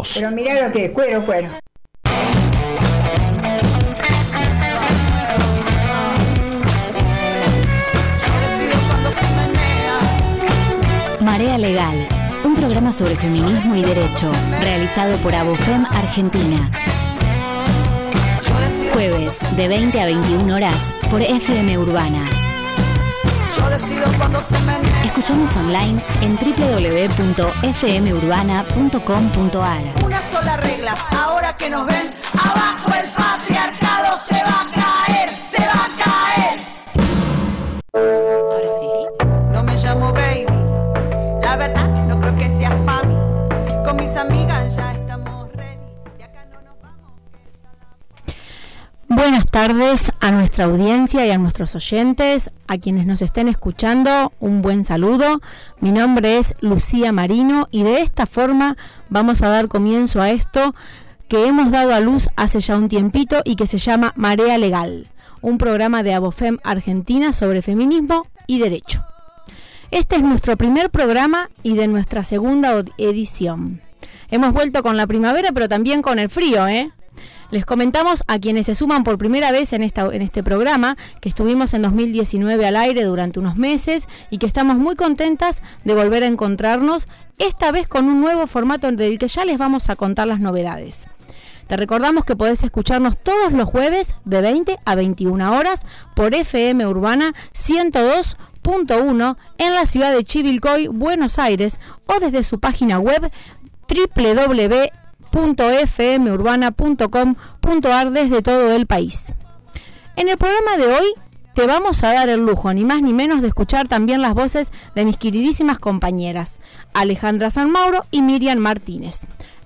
2. Pero mira lo que es, cuero, cuero. Marea Legal, un programa sobre feminismo y derecho, realizado por Abofem Argentina. Jueves, de 20 a 21 horas, por FM Urbana. Escuchamos online en www.fmurbana.com.ar. Una sola regla, ahora que nos ven, abajo el tardes a nuestra audiencia y a nuestros oyentes, a quienes nos estén escuchando, un buen saludo. Mi nombre es Lucía Marino y de esta forma vamos a dar comienzo a esto que hemos dado a luz hace ya un tiempito y que se llama Marea Legal, un programa de Abofem Argentina sobre feminismo y derecho. Este es nuestro primer programa y de nuestra segunda edición. Hemos vuelto con la primavera, pero también con el frío, ¿eh? Les comentamos a quienes se suman por primera vez en, esta, en este programa que estuvimos en 2019 al aire durante unos meses y que estamos muy contentas de volver a encontrarnos, esta vez con un nuevo formato del que ya les vamos a contar las novedades. Te recordamos que podés escucharnos todos los jueves de 20 a 21 horas por FM Urbana 102.1 en la ciudad de Chivilcoy, Buenos Aires, o desde su página web www.fmurbana.com.ar desde todo el país. En el programa de hoy te vamos a dar el lujo, ni más ni menos, de escuchar también las voces de mis queridísimas compañeras, Alejandra San Mauro y Miriam Martínez.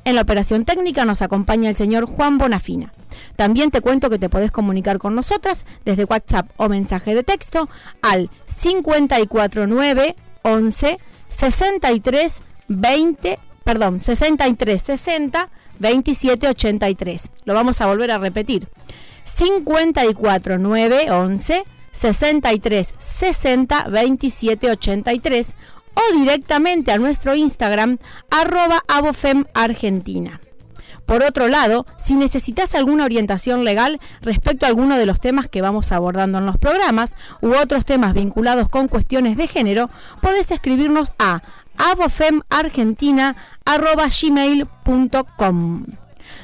En la operación técnica nos acompaña el señor Juan Bonafina. También te cuento que te podés comunicar con nosotras desde WhatsApp o mensaje de texto al 549 11 63 20, perdón, 63 60 27 83. Lo vamos a volver a repetir. 54 9 11 63 60 27 83 o directamente a nuestro Instagram arroba abofem argentina. Por otro lado, si necesitas alguna orientación legal respecto a alguno de los temas que vamos abordando en los programas u otros temas vinculados con cuestiones de género, podés escribirnos a abofemargentina.gmail.com.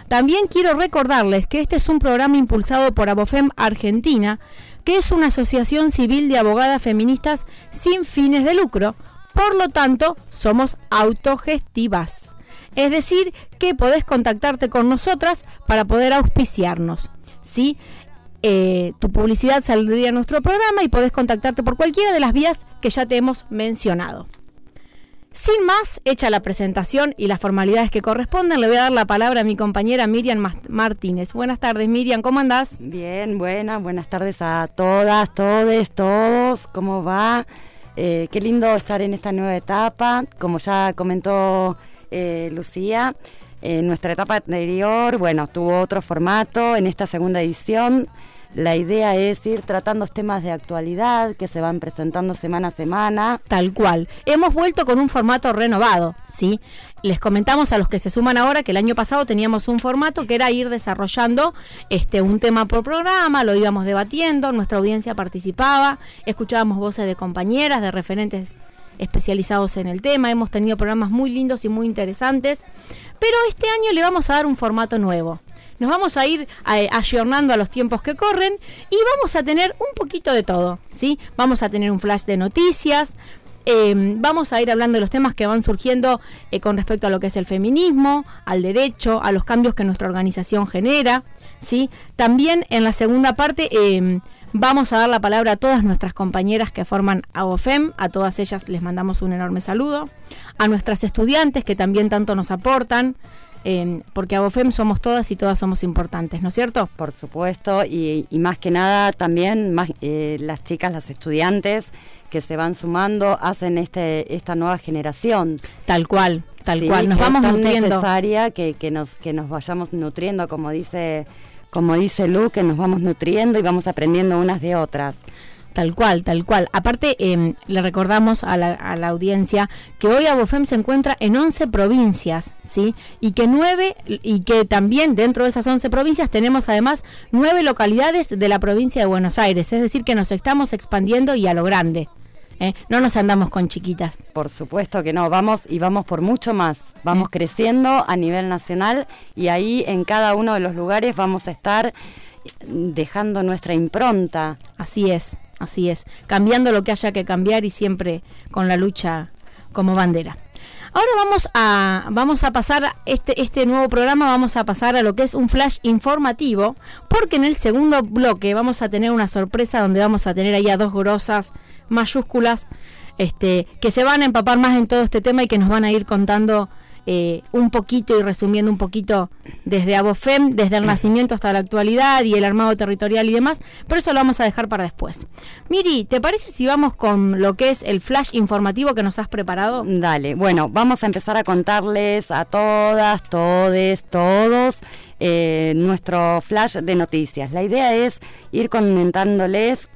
También quiero recordarles que este es un programa impulsado por Abofem Argentina, que es una asociación civil de abogadas feministas sin fines de lucro. Por lo tanto, somos autogestivas. Es decir, que podés contactarte con nosotras para poder auspiciarnos. ¿sí? Eh, tu publicidad saldría en nuestro programa y podés contactarte por cualquiera de las vías que ya te hemos mencionado. Sin más, hecha la presentación y las formalidades que corresponden, le voy a dar la palabra a mi compañera Miriam Martínez. Buenas tardes, Miriam, ¿cómo andás? Bien, buenas, buenas tardes a todas, todes, todos, ¿cómo va? Eh, qué lindo estar en esta nueva etapa, como ya comentó eh, Lucía, en nuestra etapa anterior, bueno, tuvo otro formato, en esta segunda edición la idea es ir tratando temas de actualidad que se van presentando semana a semana. Tal cual. Hemos vuelto con un formato renovado, ¿sí? Les comentamos a los que se suman ahora que el año pasado teníamos un formato que era ir desarrollando este un tema por programa, lo íbamos debatiendo, nuestra audiencia participaba, escuchábamos voces de compañeras, de referentes especializados en el tema, hemos tenido programas muy lindos y muy interesantes, pero este año le vamos a dar un formato nuevo. Nos vamos a ir eh, ayornando a los tiempos que corren y vamos a tener un poquito de todo, ¿sí? Vamos a tener un flash de noticias, eh, vamos a ir hablando de los temas que van surgiendo eh, con respecto a lo que es el feminismo, al derecho, a los cambios que nuestra organización genera, ¿sí? También en la segunda parte eh, vamos a dar la palabra a todas nuestras compañeras que forman AOFEM, a todas ellas les mandamos un enorme saludo, a nuestras estudiantes que también tanto nos aportan, eh, porque AOFEM somos todas y todas somos importantes, ¿no es cierto? Por supuesto, y, y más que nada también más, eh, las chicas, las estudiantes que se van sumando, hacen este esta nueva generación. Tal cual, tal Sí, cual, nos vamos es tan nutriendo. necesaria que, que nos que nos vayamos nutriendo, como dice como dice Lu, que nos vamos nutriendo y vamos aprendiendo unas de otras. Tal cual, tal cual. Aparte, em, le recordamos a la, a la, audiencia que hoy Abofem se encuentra en 11 provincias, ¿sí? Y que nueve, y que también dentro de esas 11 provincias tenemos además nueve localidades de la provincia de Buenos Aires. Es decir, que nos estamos expandiendo y a lo grande. ¿eh? No nos andamos con chiquitas. Por supuesto que no, vamos y vamos por mucho más. Vamos ¿Eh? creciendo a nivel nacional y ahí en cada uno de los lugares vamos a estar dejando nuestra impronta. Así es. Así es, cambiando lo que haya que cambiar y siempre con la lucha como bandera. Ahora vamos a, vamos a pasar este, este nuevo programa, vamos a pasar a lo que es un flash informativo, porque en el segundo bloque vamos a tener una sorpresa donde vamos a tener ahí a dos grosas mayúsculas este, que se van a empapar más en todo este tema y que nos van a ir contando eh, un poquito y resumiendo un poquito desde Abofem, desde el nacimiento hasta la actualidad y el armado territorial y demás, pero eso lo vamos a dejar para después. Miri, ¿te parece si vamos con lo que es el flash informativo que nos has preparado? Dale, bueno, vamos a empezar a contarles a todas, todes, todos. Eh, nuestro flash de noticias. La idea es ir comentándoles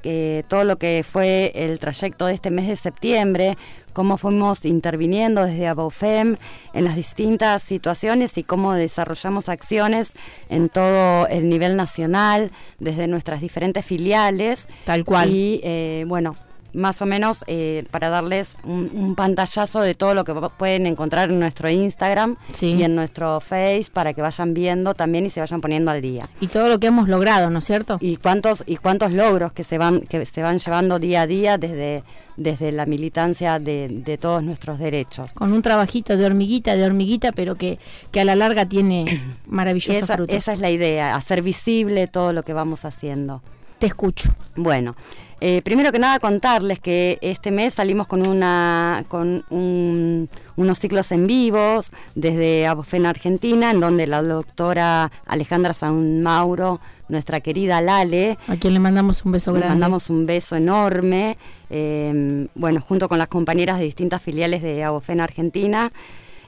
todo lo que fue el trayecto de este mes de septiembre, cómo fuimos interviniendo desde Abofem en las distintas situaciones y cómo desarrollamos acciones en todo el nivel nacional, desde nuestras diferentes filiales. Tal cual. Y eh, bueno, más o menos eh, para darles un, pantallazo de todo lo que pueden encontrar en nuestro Instagram y en nuestro Face para que vayan viendo también y se vayan poniendo al día. Y todo lo que hemos logrado, ¿no es cierto? Y cuántos y cuántos logros que se van que se van llevando día a día desde desde la militancia de, todos nuestros derechos. Con un trabajito de hormiguita, de hormiguita, pero que, que a la larga tiene maravillosos esa, frutos. Esa es la idea, hacer visible todo lo que vamos haciendo. Te escucho. Bueno, eh, primero que nada contarles que este mes salimos con una con unos ciclos en vivos desde Abofen Argentina, en donde la doctora Alejandra San Mauro, nuestra querida Lale, a quien le mandamos un beso grande, le mandamos un beso enorme, eh, bueno, junto con las compañeras de distintas filiales de Abofen Argentina.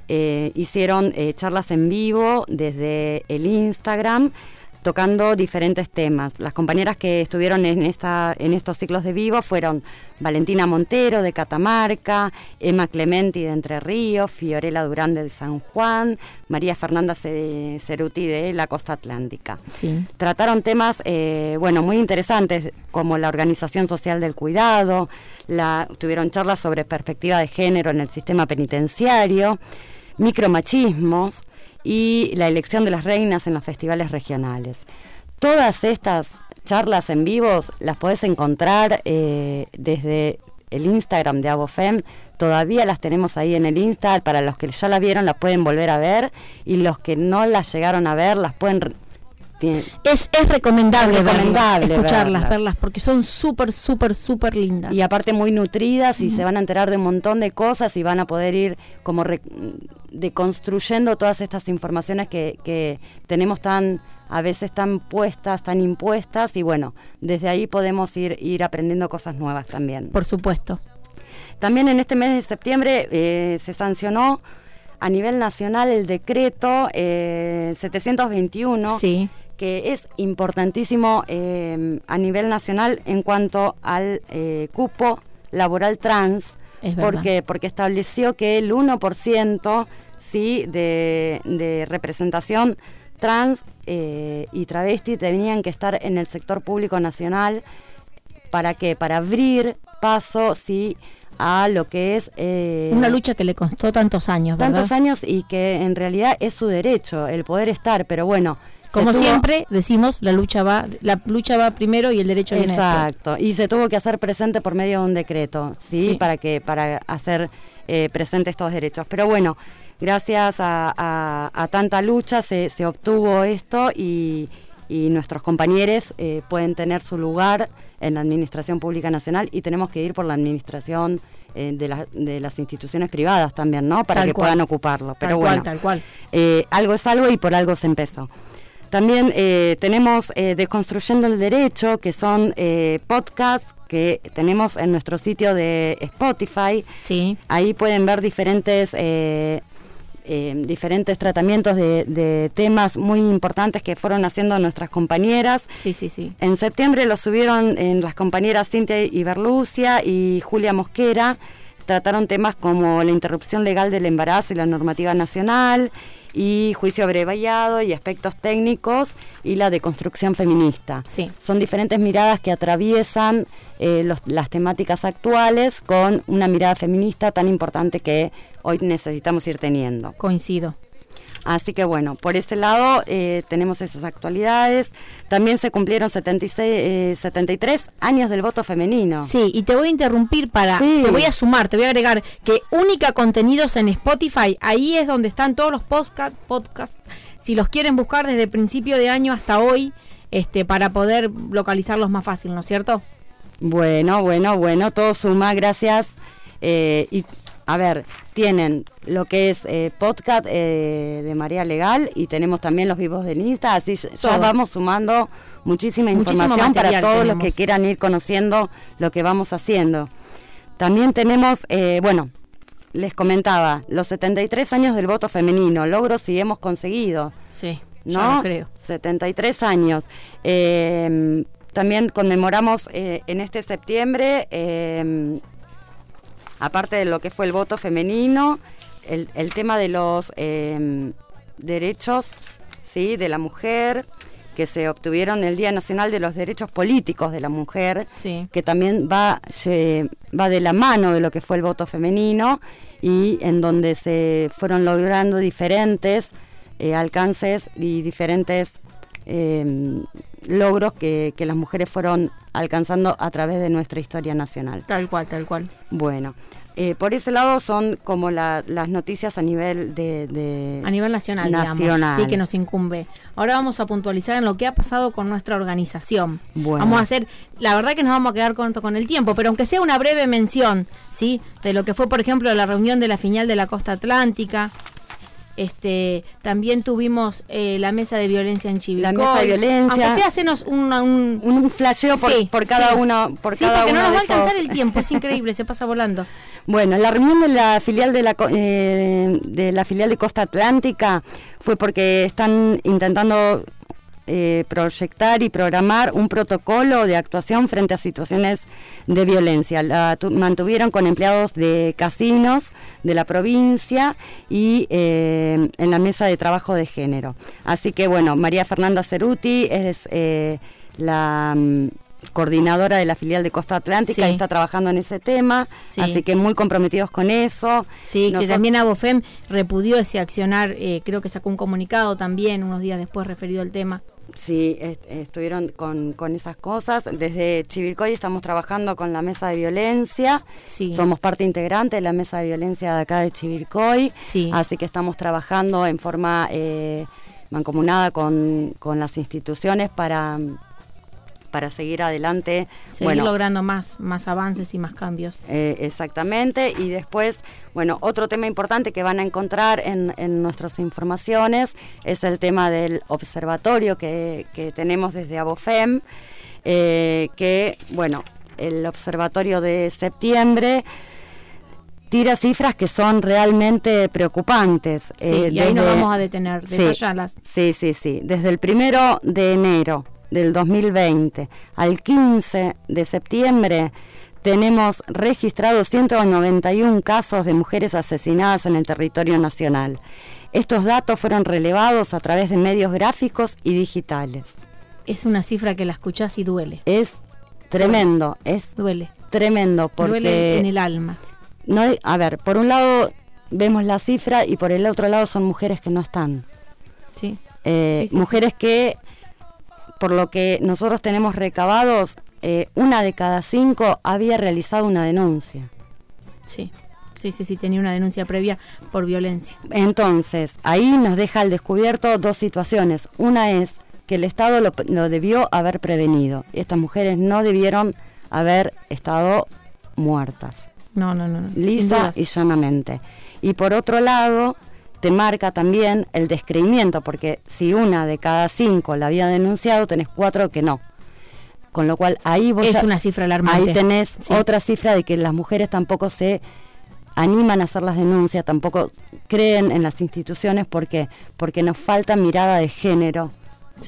Eh, hicieron charlas en vivo desde el Instagram tocando diferentes temas. Las compañeras que estuvieron en, esta, en estos ciclos de vivo fueron Valentina Montero de Catamarca, Emma Clementi de Entre Ríos, Fiorella Durán de San Juan, María Fernanda Ceruti de la Costa Atlántica. Sí. Trataron temas eh, bueno, muy interesantes como la organización social del cuidado, la, tuvieron charlas sobre perspectiva de género en el sistema penitenciario, micromachismos, y la elección de las reinas en los festivales regionales. Todas estas charlas en vivos las podés encontrar eh, desde el Instagram de Abofem. Todavía las tenemos ahí en el Insta. Para los que ya la vieron, las pueden volver a ver. Y los que no las llegaron a ver, las pueden es, es recomendable, escucharlas, verlas, porque son súper, súper, súper lindas. Y aparte muy nutridas y se van a enterar de un montón de cosas y van a poder ir como deconstruyendo todas estas informaciones que, que tenemos tan a veces tan puestas, tan impuestas y bueno, desde ahí podemos ir, ir aprendiendo cosas nuevas también. Por supuesto. También en este mes de septiembre eh, se sancionó a nivel nacional el decreto eh, 721 sí que es importantísimo eh, a nivel nacional en cuanto al eh, cupo laboral trans, porque, porque estableció que el 1% ¿sí? de, de representación trans eh, y travesti tenían que estar en el sector público nacional. ¿Para qué? Para abrir paso, sí, a lo que es... Una lucha que le costó tantos años, ¿verdad? Tantos años y que en realidad es su derecho, el poder estar, pero bueno, como siempre decimos, la lucha va, la lucha va primero y el derecho viene Exacto. Y se tuvo que hacer presente por medio de un decreto, ¿sí? Para que para hacer eh, presentes estos derechos. Pero bueno, gracias a, tanta lucha se, se, obtuvo esto y, nuestros compañeros eh, pueden tener su lugar en la Administración Pública Nacional y tenemos que ir por la Administración eh, de, de, las instituciones privadas también, ¿no? Para que puedan ocuparlo. Pero tal bueno, cual, tal cual. algo es algo y por algo se empezó. También eh, tenemos eh, Desconstruyendo el Derecho, que son eh, podcasts que tenemos en nuestro sitio de Spotify. Sí. Ahí pueden ver diferentes eh, diferentes tratamientos de, temas muy importantes que fueron haciendo nuestras compañeras. Sí, sí, sí. En septiembre lo subieron en las compañeras Cintia Iberlucia y Julia Mosquera. Trataron temas como la interrupción legal del embarazo y la normativa nacional, y juicio abreviado y aspectos técnicos y la deconstrucción feminista. Sí. Son diferentes miradas que atraviesan eh, las temáticas actuales con una mirada feminista tan importante que hoy necesitamos ir teniendo. Coincido. Así que bueno, por ese lado eh, tenemos esas actualidades. También se cumplieron 76, 73 eh, años del voto femenino. Sí, y te voy a interrumpir para, te voy a sumar, te voy a agregar que única contenidos en Spotify, ahí es donde están todos los podcast, podcasts, si los quieren buscar desde principio de año hasta hoy, este, para poder localizarlos más fácil, ¿no es cierto? Bueno, bueno, bueno, todo suma, gracias. Eh, y a ver, tienen lo que es eh, podcast eh, de María Legal y tenemos también los vivos de Insta, así ya vamos sumando muchísima información para todos los que quieran ir conociendo lo que vamos haciendo. También tenemos, eh, bueno, les comentaba, los 73 años del voto femenino, logros y hemos conseguido. Sí, ¿no? creo. 73 años. también conmemoramos en este septiembre aparte de lo que fue el voto femenino, el, tema de los em, derechos ¿sí? de la mujer, que se obtuvieron el Día Nacional de los Derechos Políticos de la Mujer, que también va, va de la mano de lo que fue el voto femenino y en donde se fueron logrando diferentes eh, alcances y diferentes em, logros que, que, las mujeres fueron alcanzando a través de nuestra historia nacional. Tal cual, tal cual. Bueno, eh, por ese lado son como las noticias a nivel de, a nivel nacional, digamos, sí que nos incumbe. Ahora vamos a puntualizar en lo que ha pasado con nuestra organización. Vamos a hacer, la verdad que nos vamos a quedar corto con el tiempo, pero aunque sea una breve mención, sí, de lo que fue, por ejemplo, la reunión de la final de la Costa Atlántica, este, también tuvimos eh, la mesa de violencia en Chivilcoy. La mesa de violencia. Aunque sea, hacenos un, un flasheo por, por cada uno. Por cada porque no nos va a alcanzar el tiempo, es increíble, se pasa volando. Bueno, la reunión de la filial de la, eh, de la filial de Costa Atlántica fue porque están intentando eh, proyectar y programar un protocolo de actuación frente a situaciones de violencia. La mantuvieron con empleados de casinos de la provincia y eh, en la mesa de trabajo de género. Así que bueno, María Fernanda Ceruti es eh, la mm, coordinadora de la filial de Costa Atlántica y está trabajando en ese tema, así que muy comprometidos con eso. Sí, que también Abofem repudió ese accionar, creo que sacó un comunicado también unos días después referido al tema. Sí, estuvieron con, con, esas cosas. Desde Chivilcoy estamos trabajando con la mesa de violencia. Somos parte integrante de la mesa de violencia de acá de Chivilcoy. Así que estamos trabajando en forma eh, mancomunada con, con las instituciones para para seguir adelante. Seguir logrando más, más avances y más cambios. Eh, exactamente. Y después, bueno, otro tema importante que van a encontrar en, nuestras informaciones es el tema del observatorio que, tenemos desde Abofem, eh, que, bueno, el observatorio de septiembre tira cifras que son realmente preocupantes. Sí, eh, y ahí nos vamos a detener, detallarlas. Sí, sí, sí. Desde el primero de enero del 2020 al 15 de septiembre tenemos registrados 191 casos de mujeres asesinadas en el territorio nacional. Estos datos fueron relevados a través de medios gráficos y digitales. Es una cifra que la escuchás y duele. Es tremendo, es duele. Tremendo porque duele en el alma. No, a ver, por un lado vemos la cifra y por el otro lado son mujeres que no están. Sí. Eh, mujeres que por lo que nosotros tenemos recabados, eh, una de cada cinco había realizado una denuncia. Sí, sí, sí, sí, tenía una denuncia previa por violencia. Entonces, ahí nos deja al descubierto dos situaciones. Una es que el Estado lo, debió haber prevenido. Estas mujeres no debieron haber estado muertas. No, no. no. Lisa y llanamente. Y por otro lado, te marca también el descreimiento, porque si una de cada cinco la había denunciado, tenés cuatro que no. Con lo cual ahí vos es una cifra alarmante. Ahí tenés otra cifra de que las mujeres tampoco se animan a hacer las denuncias, tampoco creen en las instituciones porque porque nos falta mirada de género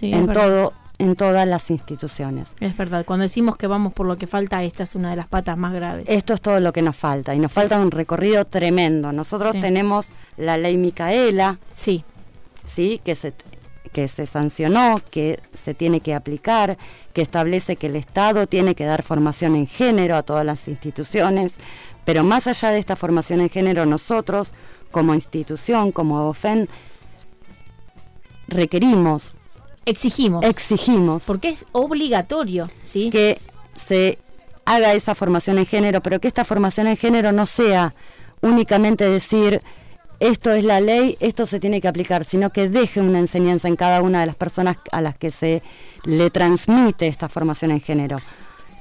en todo en todas las instituciones. Es verdad, cuando decimos que vamos por lo que falta, esta es una de las patas más graves. Esto es todo lo que nos falta y nos falta un recorrido tremendo. Nosotros tenemos la ley Micaela, sí. Sí, que se que se sancionó, que se tiene que aplicar, que establece que el Estado tiene que dar formación en género a todas las instituciones, pero más allá de esta formación en género, nosotros como institución, como OFEN, requerimos Exigimos. Exigimos. Porque es obligatorio, ¿sí? Que se haga esa formación en género, pero que esta formación en género no sea únicamente decir esto es la ley, esto se tiene que aplicar, sino que deje una enseñanza en cada una de las personas a las que se le transmite esta formación en género,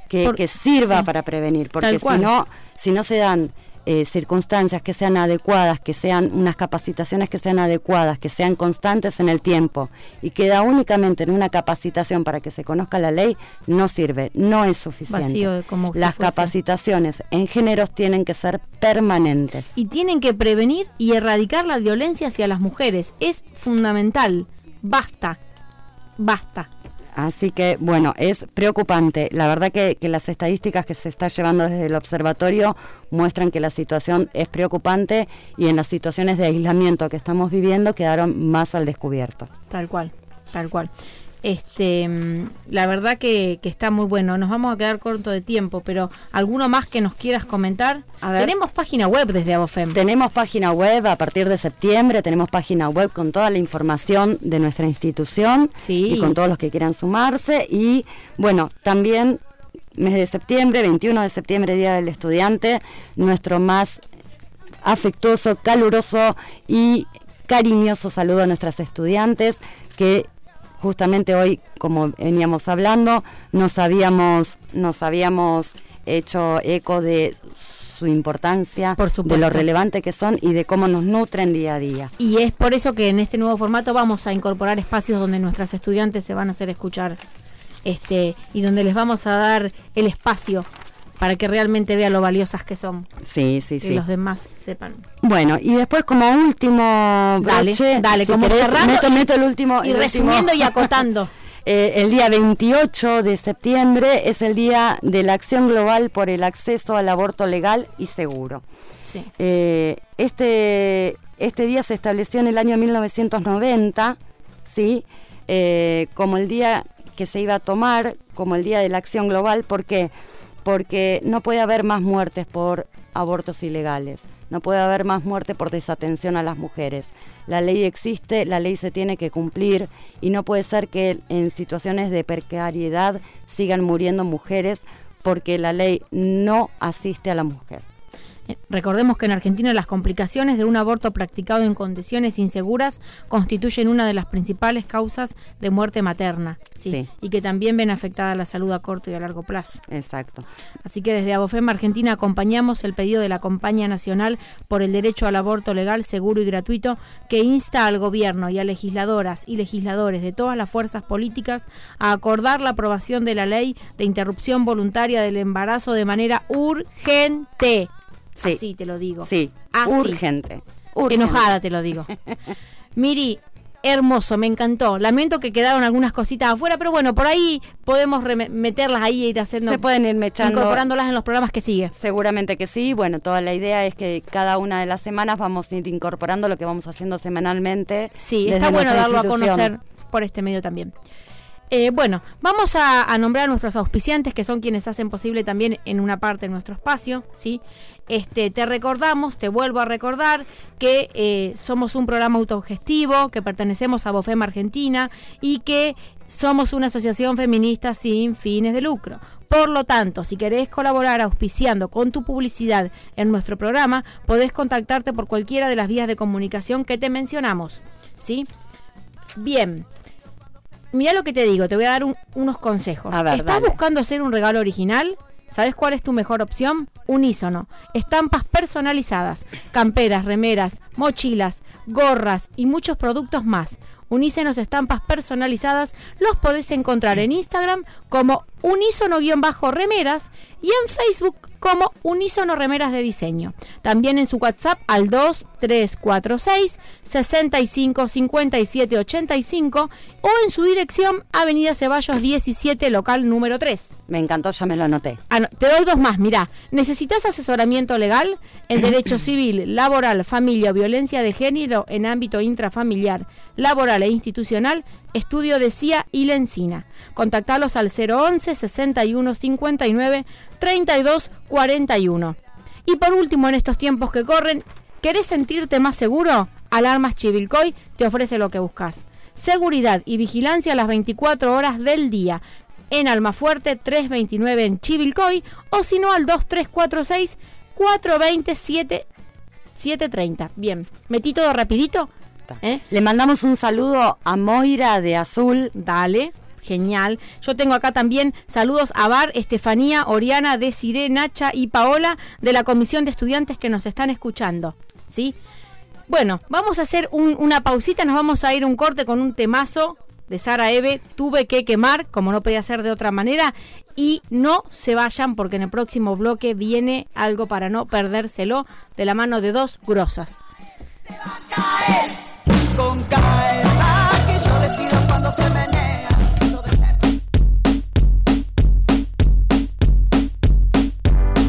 que, que sirva para prevenir, porque si no, si no se dan eh, circunstancias que sean adecuadas, que sean unas capacitaciones que sean adecuadas, que sean constantes en el tiempo y queda únicamente en una capacitación para que se conozca la ley, no sirve, no es suficiente. Las capacitaciones en géneros tienen que ser permanentes. Y tienen que prevenir y erradicar la violencia hacia las mujeres. Es fundamental. Basta. Basta. Así que, bueno, es preocupante. La verdad que, las estadísticas que se está llevando desde el observatorio muestran que la situación es preocupante y en las situaciones de aislamiento que estamos viviendo quedaron más al descubierto. Tal cual, tal cual. Este, la verdad que, está muy bueno. Nos vamos a quedar corto de tiempo, pero ¿alguno más que nos quieras comentar? Tenemos página web desde Abofem. Tenemos página web a partir de septiembre, tenemos página web con toda la información de nuestra institución y con todos los que quieran sumarse. Y bueno, también mes de septiembre, 21 de septiembre, Día del Estudiante, nuestro más afectuoso, caluroso y cariñoso saludo a nuestras estudiantes que justamente hoy, como veníamos hablando, nos habíamos, nos habíamos hecho eco de su importancia, de lo relevante que son y de cómo nos nutren día a día. Y es por eso que en este nuevo formato vamos a incorporar espacios donde nuestras estudiantes se van a hacer escuchar este y donde les vamos a dar el espacio para que realmente vea lo valiosas que son. Sí, sí, sí. Que los demás sepan. Bueno, y después como último broche, dale, como cerrando meto, el último y resumiendo y acotando. Eh, el día 28 de septiembre es el día de la acción global por el acceso al aborto legal y seguro. Sí. Eh, este, este día se estableció en el año 1990, ¿sí? Eh, como el día que se iba a tomar, como el día de la acción global, porque porque no puede haber más muertes por abortos ilegales, no puede haber más muertes por desatención a las mujeres. La ley existe, la ley se tiene que cumplir y no puede ser que en situaciones de precariedad sigan muriendo mujeres porque la ley no asiste a la mujer. Recordemos que en Argentina las complicaciones de un aborto practicado en condiciones inseguras constituyen una de las principales causas de muerte materna, ¿sí? y que también ven afectada la salud a corto y a largo plazo. Exacto. Así que desde Abofem Argentina acompañamos el pedido de la Compañía Nacional por el Derecho al Aborto Legal, Seguro y Gratuito que insta al gobierno y a legisladoras y legisladores de todas las fuerzas políticas a acordar la aprobación de la ley de interrupción voluntaria del embarazo de manera urgente Sí. Así te lo digo. Sí, Urgente, Enojada te lo digo. Miri, hermoso, me encantó. Lamento que quedaron algunas cositas afuera, pero bueno, por ahí podemos meterlas ahí e ir haciendo. Se pueden ir mechando. Incorporándolas en los programas que siguen. Seguramente que sí. Bueno, toda la idea es que cada una de las semanas vamos a ir incorporando lo que vamos haciendo semanalmente. Sí, está bueno darlo a conocer por este medio también. Eh, bueno, vamos a, nombrar a nuestros auspiciantes, que son quienes hacen posible también en una parte nuestro espacio, ¿sí? Este, te recordamos, te vuelvo a recordar que eh, somos un programa autogestivo, que pertenecemos a Bofem Argentina y que somos una asociación feminista sin fines de lucro. Por lo tanto, si querés colaborar auspiciando con tu publicidad en nuestro programa, podés contactarte por cualquiera de las vías de comunicación que te mencionamos. ¿Sí? Bien, mira lo que te digo, te voy a dar unos consejos. ¿Estás buscando hacer un regalo original? ¿Sabes cuál es tu mejor opción? Unísono. Estampas personalizadas, camperas, remeras, mochilas, gorras y muchos productos más. Unísonos estampas personalizadas los podés encontrar en Instagram como unísono-remeras y en Facebook como Unísono Remeras de Diseño. También en su WhatsApp al 2346 65 57 85 o en su dirección Avenida Ceballos 17, local número 3. Me encantó, ya me lo anoté. Ah, te doy dos más, mirá. ¿Necesitas asesoramiento legal en derecho civil, laboral, familia, violencia de género en ámbito intrafamiliar, laboral e institucional? Estudio de CIA y Lencina. Contactalos al 011 61 59 32 41. Y por último, en estos tiempos que corren, ¿querés sentirte más seguro? Alarmas Chivilcoy te ofrece lo que buscas. Seguridad y vigilancia a las 24 horas del día. En Almafuerte 329 en Chivilcoy o si no al 2346 427 730. Bien, metí todo rapidito. ¿Eh? Le mandamos un saludo a Moira de Azul. Dale. Genial. Yo tengo acá también saludos a Bar, Estefanía, Oriana, Desiree, Nacha y Paola de la Comisión de Estudiantes que nos están escuchando. ¿Sí? Bueno, vamos a hacer una pausita, nos vamos a ir un corte con un temazo de Sara Eve, tuve que quemar, como no podía ser de otra manera, y no se vayan porque en el próximo bloque viene algo para no perdérselo de la mano de dos grosas. Se va a caer con que yo decido cuando se menea.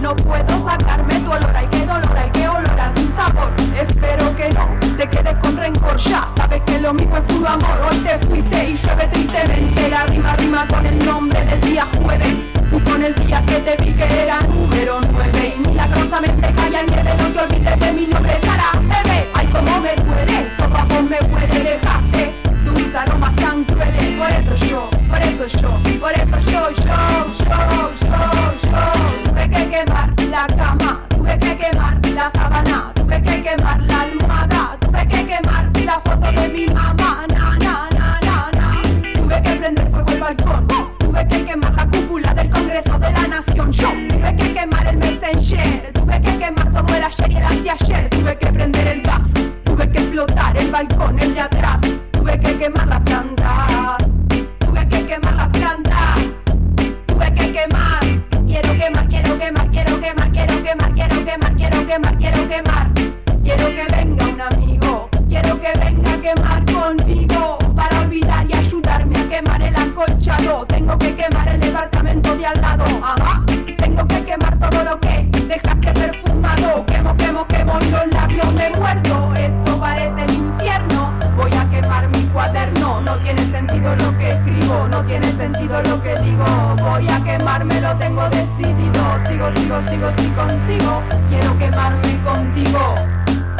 No puedo sacarme tu olor, ay qué dolor, ay qué olor a tu sabor. Espero que no te quedes con rencor ya. Sabes que lo mismo es puro amor. Hoy te fuiste y llueve tristemente. La rima rima con el nombre del día jueves. Con el día que te vi que era número 9 Y milagrosamente calla nieve No te olvides de mi nombre Sara como me duele Todo a me huele Dejaste tus aromas tan crueles Por eso yo, por eso yo Por eso yo, yo, yo, yo, yo Tuve que quemar la cama Tuve que quemar la sábana Tuve que quemar la almohada Tuve que quemar la foto de mi mamá Na, na, na, na, na Tuve que prender fuego el balcón Tuve que quemar la cúpula del Congreso de la Nación. Yo tuve que quemar el Messenger. Tuve que quemar todo el ayer y el anteayer. Tuve que prender el balcón, el de atrás. Tuve que quemar la planta. Tuve que quemar la planta. Tuve que quemar. Quiero quemar, quiero quemar, quiero quemar, quiero quemar, quiero quemar, quiero quemar, quiero quemar. Quiero que venga un amigo. Quiero que venga a quemar conmigo para olvidar y ayudarme a quemar el acolchado. Tengo que quemar el departamento de al lado. Ajá. No tiene sentido lo que digo. Voy a quemarme, lo tengo decidido. Sigo, sigo, sigo, si consigo. Quiero quemarme contigo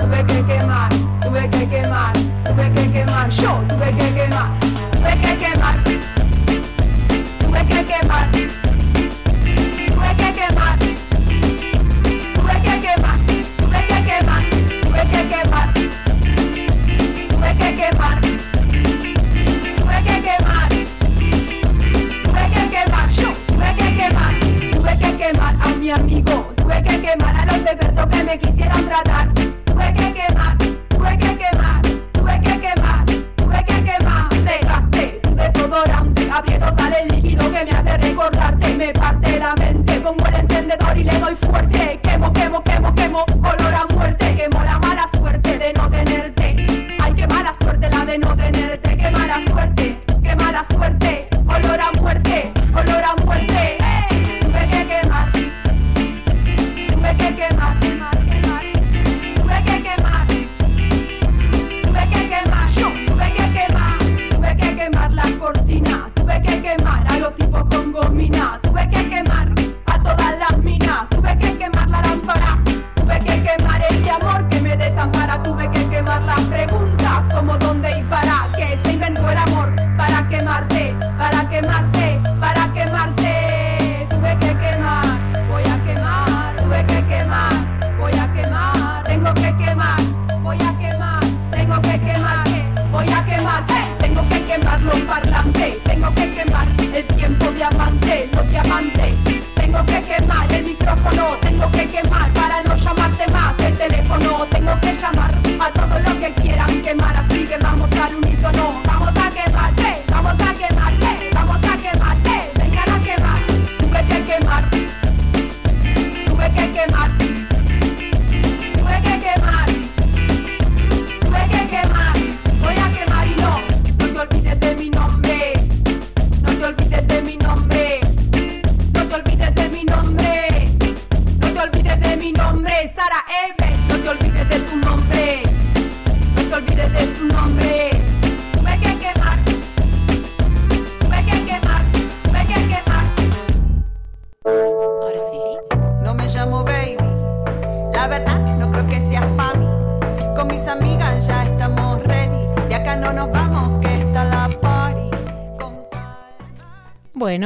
tuve que quemar, tuve que quemar, tuve que quemar, yo tuve que quemar, tuve que quemar, tuve que quemar, tuve que quemar, mi amigo, tuve que quemar a los expertos que me quisieran tratar tuve que quemar, tuve que quemar, tuve que quemar, tuve que quemar. Dejaste tu desodorante, aprieto sale el líquido que me hace recordarte. Me parte la mente, pongo el encendedor y le doy fuerte. Quemo, quemo, quemo, quemo, olor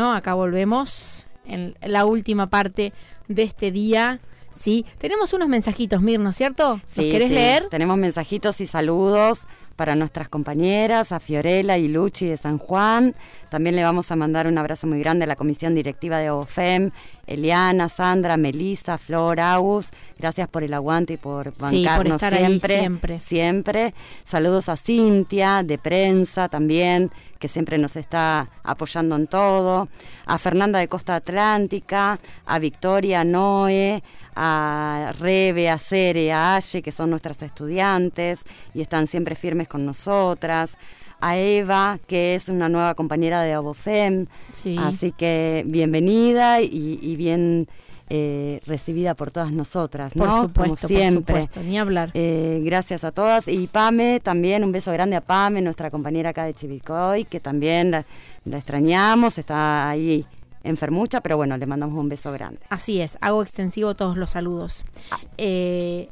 Bueno, acá volvemos en la última parte de este día. Sí, tenemos unos mensajitos, Mirno, ¿cierto? ¿Los Sí, querés sí, leer? Tenemos mensajitos y saludos para nuestras compañeras, a Fiorella y Luchi de San Juan. También le vamos a mandar un abrazo muy grande a la comisión directiva de OFEM, Eliana, Sandra, Melissa, Flor, Agus. Gracias por el aguante y por Sí, por bancarnos estar ahí siempre, siempre. siempre. Saludos a Cintia de prensa también, que siempre nos está apoyando en todo. A Fernanda de Costa Atlántica, a Victoria, a Noé, a Rebe, a Cere, a Aye, que son nuestras estudiantes y están siempre firmes con nosotras. A Eva, que es una nueva compañera de Abofem. Sí. Así que bienvenida y, y bien eh, recibida por todas nosotras, Por ¿no? supuesto, Como siempre. por supuesto, ni hablar. Eh, gracias a todas. Y Pame, también un beso grande a Pame, nuestra compañera acá de Chivicoy, que también la, la extrañamos, está ahí enfermucha, pero bueno, le mandamos un beso grande. Así es, hago extensivo todos los saludos. Eh,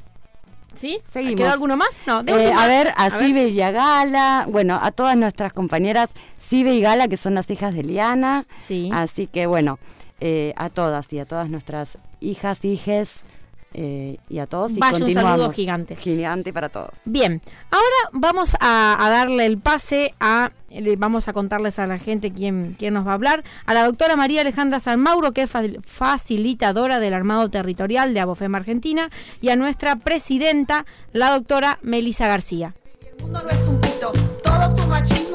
¿Sí? Seguimos. ¿Quedó alguno más? No, Eh, a ver, a, A ver. Sibe y a Gala, bueno, a todas nuestras compañeras Sibe y Gala, que son las hijas de Liana. Sí. Así que bueno, eh, a todas y a todas nuestras hijas, hijes eh, y a todos. Y Vaya un continuamos. saludo gigante. Gigante para todos. Bien, ahora vamos a, a darle el pase a, le vamos a contarles a la gente quién, quién nos va a hablar, a la doctora María Alejandra San Mauro, que es fa- facilitadora del Armado Territorial de Abofema Argentina, y a nuestra presidenta, la doctora Melisa García. El mundo no es un pito, todo tu machismo,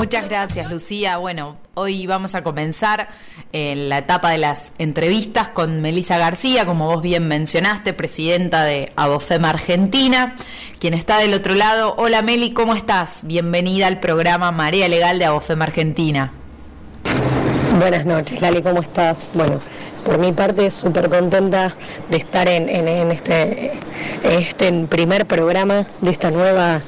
Muchas gracias, Lucía. Bueno, hoy vamos a comenzar en la etapa de las entrevistas con Melisa García, como vos bien mencionaste, presidenta de Abofema Argentina, quien está del otro lado. Hola Meli, ¿cómo estás? Bienvenida al programa Marea Legal de Abofema Argentina. Buenas noches, Lali, ¿cómo estás? Bueno, por mi parte, súper contenta de estar en, en- en este, este primer programa de esta nueva,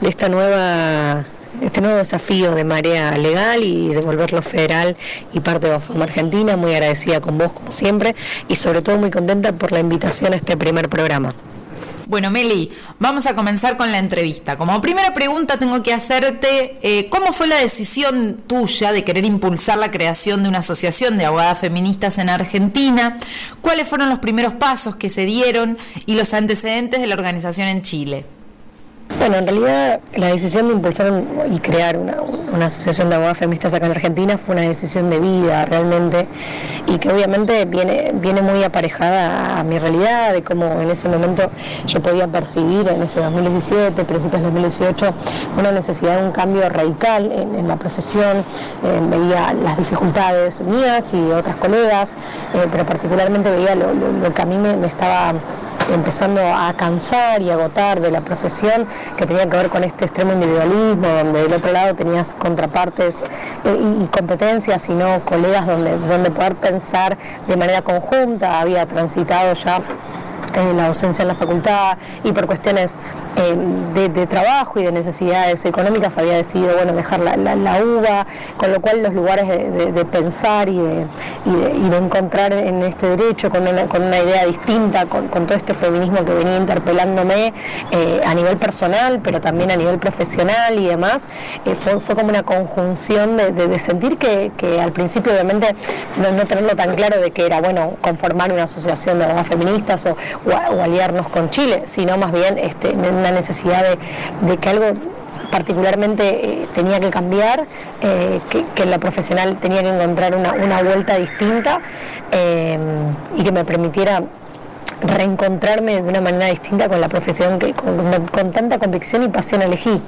de esta nueva, este nuevo desafío de marea legal y de volverlo federal y parte de OFAM Argentina. Muy agradecida con vos, como siempre, y sobre todo muy contenta por la invitación a este primer programa. Bueno, Meli, vamos a comenzar con la entrevista. Como primera pregunta tengo que hacerte, eh, ¿cómo fue la decisión tuya de querer impulsar la creación de una asociación de abogadas feministas en Argentina? ¿Cuáles fueron los primeros pasos que se dieron y los antecedentes de la organización en Chile? Bueno, en realidad la decisión de impulsar un- y crear una, una asociación de abogadas feministas acá en Argentina fue una decisión de vida realmente y que obviamente viene, viene muy aparejada a mi realidad, de cómo en ese momento yo podía percibir en ese 2017, principios de 2018, una necesidad de un cambio radical en, la profesión, eh, veía las dificultades mías y de otras colegas, eh, pero particularmente veía lo, lo- lo que a mí me, me estaba empezando a cansar y agotar de la profesión que tenía que ver con este extremo individualismo, donde del otro lado tenías contrapartes eh, y, competencias y no colegas donde, donde poder pensar de manera conjunta, había transitado ya eh, la docencia en la facultad y por cuestiones eh, de, trabajo y de necesidades económicas había decidido bueno dejar la, la- la UBA, con lo cual los lugares de, pensar y de, y, y de encontrar en este derecho con una, con una idea distinta, con, todo este feminismo que venía interpelándome eh, a nivel personal, pero también a nivel profesional y demás, eh, fue, fue como una conjunción de sentir que, que al principio obviamente no, no tenerlo tan claro de que era bueno conformar una asociación de abogadas feministas o, o aliarnos con Chile, sino más bien este, una necesidad de, que algo particularmente eh, tenía que cambiar, eh, que, la profesional tenía que encontrar una, vuelta distinta eh, y que me permitiera reencontrarme de una manera distinta con la profesión que con tanta convicción y pasión elegí.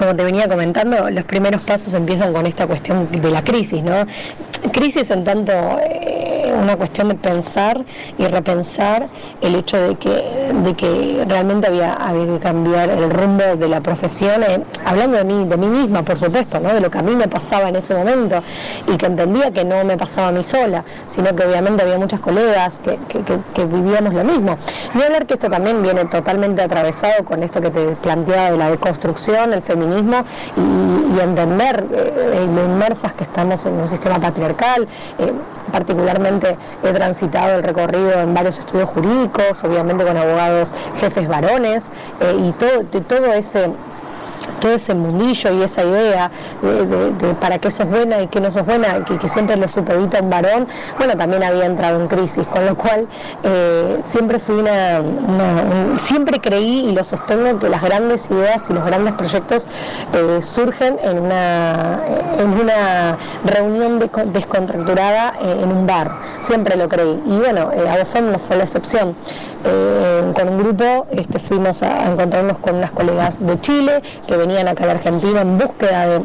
Como te venía comentando, los primeros pasos empiezan con esta cuestión de la crisis, ¿no? Crisis en tanto eh, una cuestión de pensar y repensar el hecho de que, de que realmente había, había que cambiar el rumbo de la profesión, eh, hablando de mí, de mí misma, por supuesto, ¿no? de lo que a mí me pasaba en ese momento y que entendía que no me pasaba a mí sola, sino que obviamente había muchas colegas que, que- vivíamos lo mismo. Ni hablar que esto también viene totalmente atravesado con esto que te planteaba de la deconstrucción, el feminismo y, y entender eh, lo inmersas que estamos en un sistema patriarcal. eh, particularmente he transitado el recorrido en varios estudios jurídicos, obviamente con abogados jefes varones eh, y todo, todo ese todo ese mundillo y esa idea de, para qué sos buena y qué no sos buena, que, siempre lo supedita un varón, bueno, también había entrado en crisis, con lo cual eh, siempre fui una, siempre creí y lo sostengo que las grandes ideas y los grandes proyectos eh, surgen en una, en una reunión descontracturada eh, en un bar, siempre lo creí. Y bueno, eh, no fue la excepción. con un grupo este, fuimos a, a encontrarnos con unas colegas de Chile que venían acá a la Argentina en búsqueda de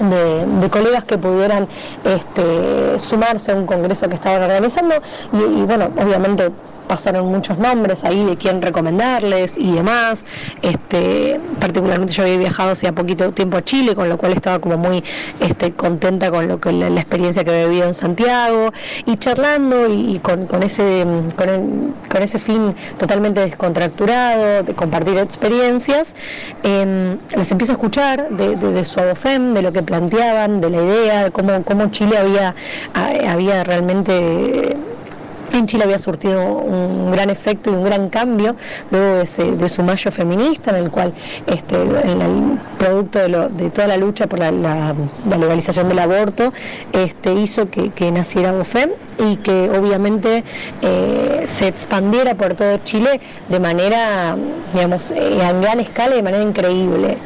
de, colegas que pudieran este, sumarse a un congreso que estaban organizando. Y bueno, obviamente pasaron muchos nombres ahí de quién recomendarles y demás. Este, particularmente yo había viajado hace poquito tiempo a Chile, con lo cual estaba como muy este, contenta con lo que la, experiencia que había vivido en Santiago y charlando y, con, ese con, ese fin totalmente descontracturado de compartir experiencias, em, les empiezo a escuchar de, de, su ABOFEM, de lo que planteaban, de la idea, de cómo, cómo Chile había, había realmente en Chile había surtido un gran efecto y un gran cambio luego de, su mayo feminista, en el cual este, el, producto de, toda la lucha por la, legalización del aborto este, hizo que, naciera BOFEM y que obviamente eh, se expandiera por todo Chile de manera, digamos, eh, a gran escala y de manera increíble.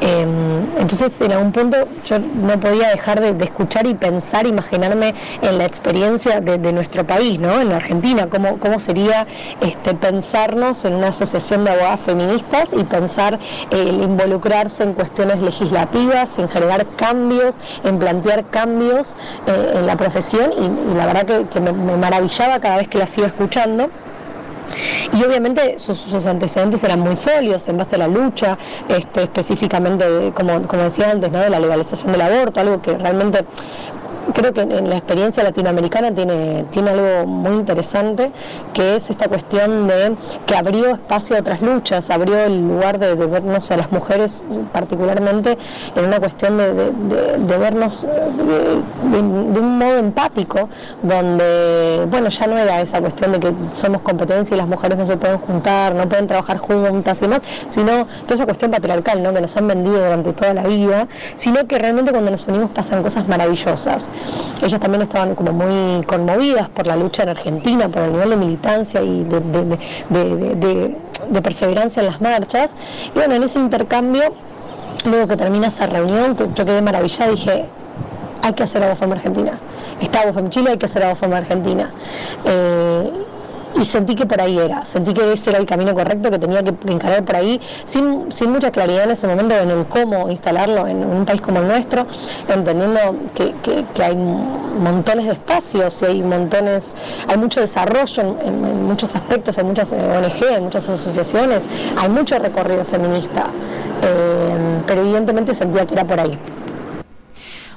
Em, entonces, en algún punto yo no podía dejar de, escuchar y pensar, imaginarme en la experiencia de, nuestro país, ¿no? En Argentina, cómo, cómo sería este, pensarnos en una asociación de abogadas feministas y pensar el involucrarse en cuestiones legislativas, en generar cambios, en plantear cambios eh, en la profesión y, la verdad que, me, me maravillaba cada vez que la iba escuchando. Y obviamente sus, antecedentes eran muy sólidos en base a la lucha, este, específicamente, como, como decía antes, ¿no? de la legalización del aborto, algo que realmente creo que en la experiencia latinoamericana tiene, tiene algo muy interesante, que es esta cuestión de que abrió espacio a otras luchas, abrió el lugar de, vernos a las mujeres particularmente en una cuestión de, vernos eh, de, un modo empático, donde, bueno, ya no era esa cuestión de que somos competencia y las mujeres no se pueden juntar, no pueden trabajar juntas y demás, sino toda esa cuestión patriarcal, ¿no? que nos han vendido durante toda la vida, sino que realmente cuando nos unimos pasan cosas maravillosas. Ellas también estaban como muy conmovidas por la lucha en Argentina, por el nivel de militancia y de, perseverancia en las marchas. Y bueno, en ese intercambio, luego que termina esa reunión, yo quedé maravillada, dije, hay que hacer algo Argentina. Está en Chile, hay que hacer algo Argentina. Eh, y sentí que por ahí era, sentí que ese era el camino correcto, que tenía que encarar por ahí, sin, sin mucha claridad en ese momento en el cómo instalarlo en un país como el nuestro, entendiendo que, que, hay montones de espacios y hay montones, hay mucho desarrollo en, muchos aspectos, hay muchas ONG, hay muchas asociaciones, hay mucho recorrido feminista, eh, pero evidentemente sentía que era por ahí.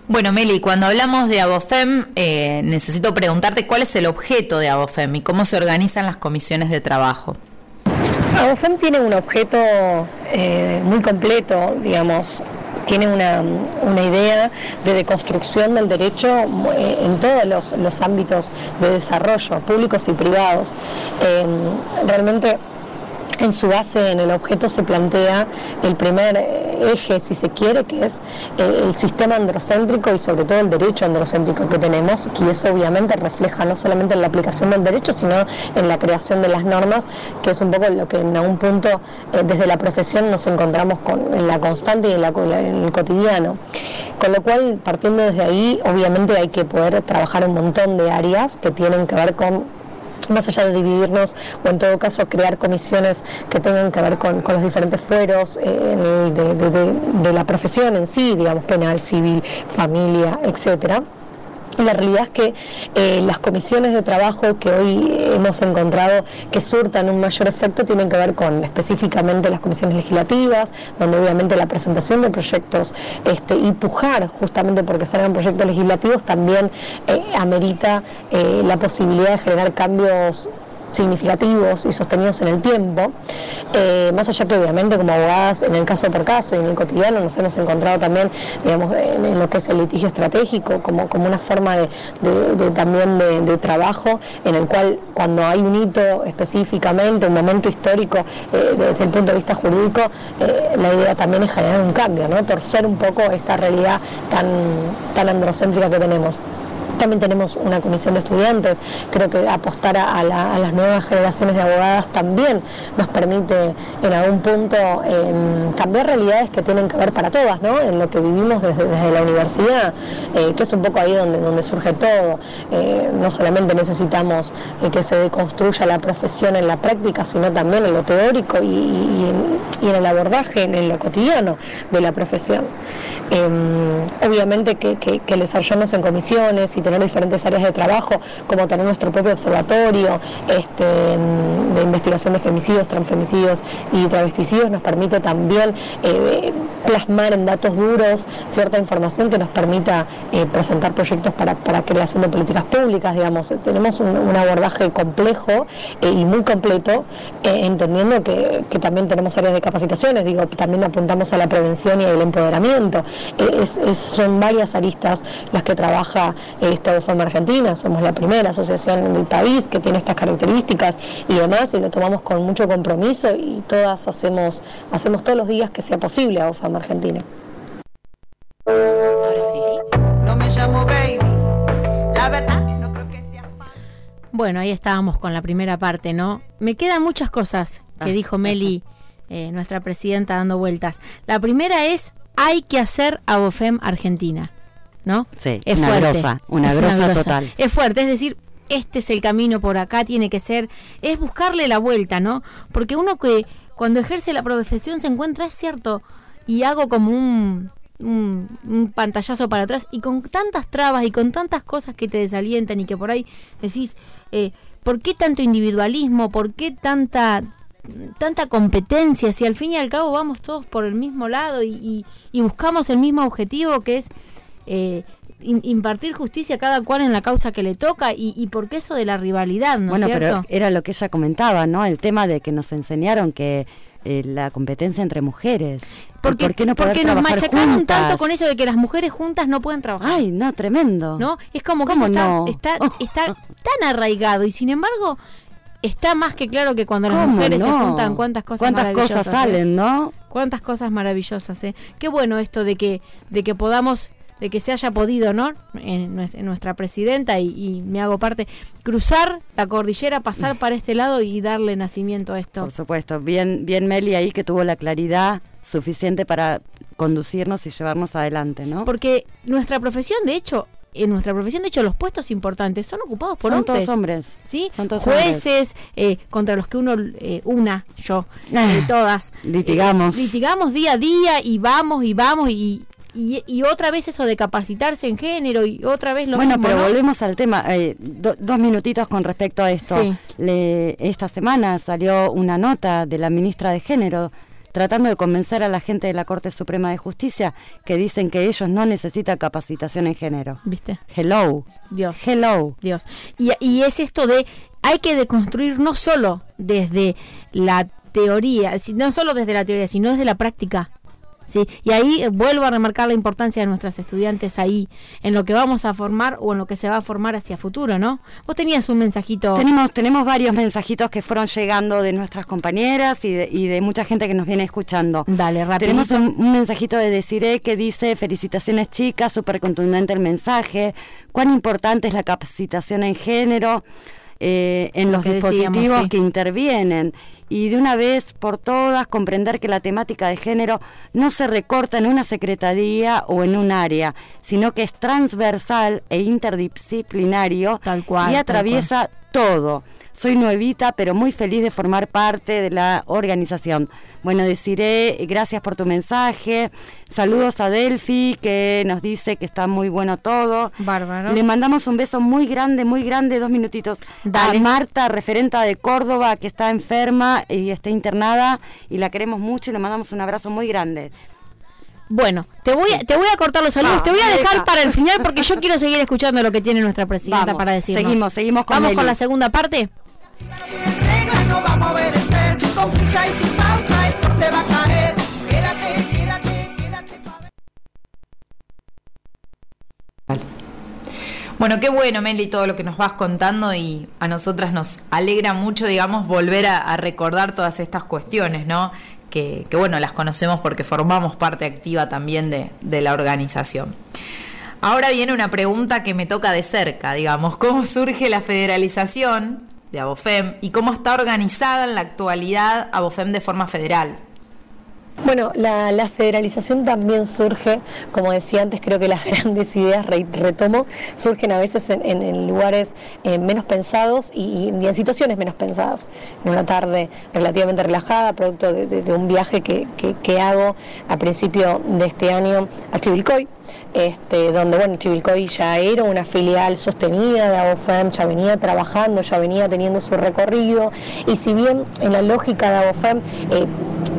Bueno, Meli, cuando hablamos de ABOFEM, eh, necesito preguntarte cuál es el objeto de ABOFEM y cómo se organizan las comisiones de trabajo. ABOFEM tiene un objeto eh, muy completo, digamos, tiene una, idea de deconstrucción del derecho eh, en todos los, los, ámbitos de desarrollo, públicos y privados. realmente en su base, en el objeto, se plantea el primer eje, si se quiere, que es eh, el sistema androcéntrico y sobre todo el derecho androcéntrico que tenemos, y eso obviamente refleja no solamente en la aplicación del derecho, sino en la creación de las normas, que es un poco lo que en algún punto eh, desde la profesión nos encontramos con, en la constante y en, en el cotidiano. Con lo cual, partiendo desde ahí, obviamente hay que poder trabajar un montón de áreas que tienen que ver con más allá de dividirnos o en todo caso crear comisiones que tengan que ver con, los diferentes fueros eh, de, la profesión en sí, digamos penal, civil, familia, etcétera la realidad es que eh, las comisiones de trabajo que hoy hemos encontrado que surtan un mayor efecto tienen que ver con específicamente las comisiones legislativas, donde obviamente la presentación de proyectos este, y pujar justamente porque salgan proyectos legislativos también eh, amerita eh, la posibilidad de generar cambios significativos y sostenidos en el tiempo, eh, más allá que obviamente como abogadas en el caso por caso y en el cotidiano nos hemos encontrado también digamos, en, lo que es el litigio estratégico como, como una forma de, también de, trabajo en el cual cuando hay un hito específicamente, un momento histórico eh, desde el punto de vista jurídico, eh, la idea también es generar un cambio, ¿no? torcer un poco esta realidad tan, tan androcéntrica que tenemos. También tenemos una comisión de estudiantes. Creo que apostar a, las nuevas generaciones de abogadas también nos permite en algún punto em, cambiar realidades que tienen que ver para todas, ¿no? En lo que vivimos desde, la universidad, eh, que es un poco ahí donde, donde surge todo. Eh, no solamente necesitamos eh, que se deconstruya la profesión en la práctica, sino también en lo teórico y, en, el abordaje, en, lo cotidiano de la profesión. Em, obviamente que, que, les en comisiones y tener diferentes áreas de trabajo, como tener nuestro propio observatorio este, de investigación de femicidios, transfemicidios y travesticidios, nos permite también eh, plasmar en datos duros cierta información que nos permita eh, presentar proyectos para, para, creación de políticas públicas, digamos. Tenemos un, abordaje complejo eh, y muy completo, entendiendo que, también tenemos áreas de capacitaciones, digo, también apuntamos a la prevención y al empoderamiento. son varias aristas las que trabaja esta forma Argentina, somos la primera asociación del país que tiene estas características y demás, y lo tomamos con mucho compromiso y todas hacemos, hacemos todos los días que sea posible a UFAM Argentina. Ahora sí. No me llamo baby, la verdad no creo que sea... Bueno, ahí estábamos con la primera parte, ¿no? Me quedan muchas cosas que ah. dijo Meli, eh, nuestra presidenta, dando vueltas. La primera es, hay que hacer a BOFEM Argentina. ¿No? Sí, es una fuerte. una, grosa, total. Es fuerte, es decir, este es el camino por acá, tiene que ser, es buscarle la vuelta, ¿no? Porque uno que cuando ejerce la profesión se encuentra, es cierto, y hago como un, un, pantallazo para atrás, y con tantas trabas y con tantas cosas que te desalientan y que por ahí decís, eh, ¿por qué tanto individualismo? ¿Por qué tanta tanta competencia si al fin y al cabo vamos todos por el mismo lado y, y buscamos el mismo objetivo que es eh, impartir justicia cada cual en la causa que le toca y, y porque eso de la rivalidad, ¿no bueno, pero era lo que ella comentaba, ¿no? El tema de que nos enseñaron que eh, la competencia entre mujeres. Porque, ¿Por qué no porque nos machacaron tanto con eso de que las mujeres juntas no pueden trabajar. Ay, no, tremendo. ¿No? Es como que está, está, oh. está, tan arraigado y sin embargo está más que claro que cuando las mujeres se juntan cuántas cosas cuántas cosas ¿eh? salen, ¿no? Cuántas cosas maravillosas, ¿eh? Qué bueno esto de que de que podamos de que se haya podido, ¿no? En, nuestra presidenta y, me hago parte, cruzar la cordillera, pasar para este lado y darle nacimiento a esto. Por supuesto, bien, bien Meli ahí que tuvo la claridad suficiente para conducirnos y llevarnos adelante, ¿no? Porque nuestra profesión, de hecho, en nuestra profesión, de hecho, los puestos importantes son ocupados por son hombres. todos hombres. ¿Sí? Son todos Jueces, eh, contra los que uno, eh, una, yo, eh, todas. litigamos. litigamos día a día y vamos y vamos y, y, otra vez eso de capacitarse en género y otra vez lo bueno, mismo. Bueno, pero volvemos al tema. Eh, dos minutitos con respecto a esto. esta semana salió una nota de la ministra de Género tratando de convencer a la gente de la Corte Suprema de Justicia que dicen que ellos no necesitan capacitación en género. ¿Viste? Hello. Dios. Hello. Dios. Y, y es esto de hay que deconstruir no solo desde la teoría, no solo desde la teoría, sino desde la práctica ¿sí? Y ahí vuelvo a remarcar la importancia de nuestras estudiantes ahí, en lo que vamos a formar o en lo que se va a formar hacia futuro, ¿no? Vos tenías un mensajito. Tenemos, tenemos varios mensajitos que fueron llegando de nuestras compañeras y de, y de mucha gente que nos viene escuchando. Dale, rápido. Tenemos un, mensajito de Desiree que dice, felicitaciones chicas, súper contundente el mensaje, cuán importante es la capacitación en género. Eh, en los dispositivos que intervienen. Y de una vez por todas comprender que la temática de género no se recorta en una secretaría o en un área, sino que es transversal e interdisciplinario tal cual, y atraviesa todo. Soy nuevita, pero muy feliz de formar parte de la organización. Bueno, deciré gracias por tu mensaje. Saludos a Delphi, que nos dice que está muy bueno todo. Bárbaro. Le mandamos un beso muy grande, muy grande, dos minutitos. A Marta, referenta de Córdoba, que está enferma y está internada, y la queremos mucho y le mandamos un abrazo muy grande. Bueno, te voy, a, te voy a cortar los saludos, te voy a dejar para el final porque yo quiero seguir escuchando lo que tiene nuestra presidenta para decir. Seguimos, seguimos con Vamos con la segunda parte. Bueno, qué bueno, Meli, todo lo que nos vas contando y a nosotras nos alegra mucho, digamos, volver a, recordar todas estas cuestiones, ¿no? Que, bueno, las conocemos porque formamos parte activa también de la organización. Ahora viene una pregunta que me toca de cerca, digamos, ¿cómo surge la federalización de Abofem y cómo está organizada en la actualidad Abofem de forma federal? Bueno, la, federalización también surge, como decía antes, creo que las grandes ideas, re, retomo, surgen a veces en, lugares eh, menos pensados y, en situaciones menos pensadas. En una tarde relativamente relajada, producto de, de, de un viaje que, que, que, hago a principio de este año a Chivilcoy, este, donde bueno, Chivilcoy ya era una filial sostenida de ABOFEM, ya venía trabajando, ya venía teniendo su recorrido y si bien en la lógica de ABOFEM eh,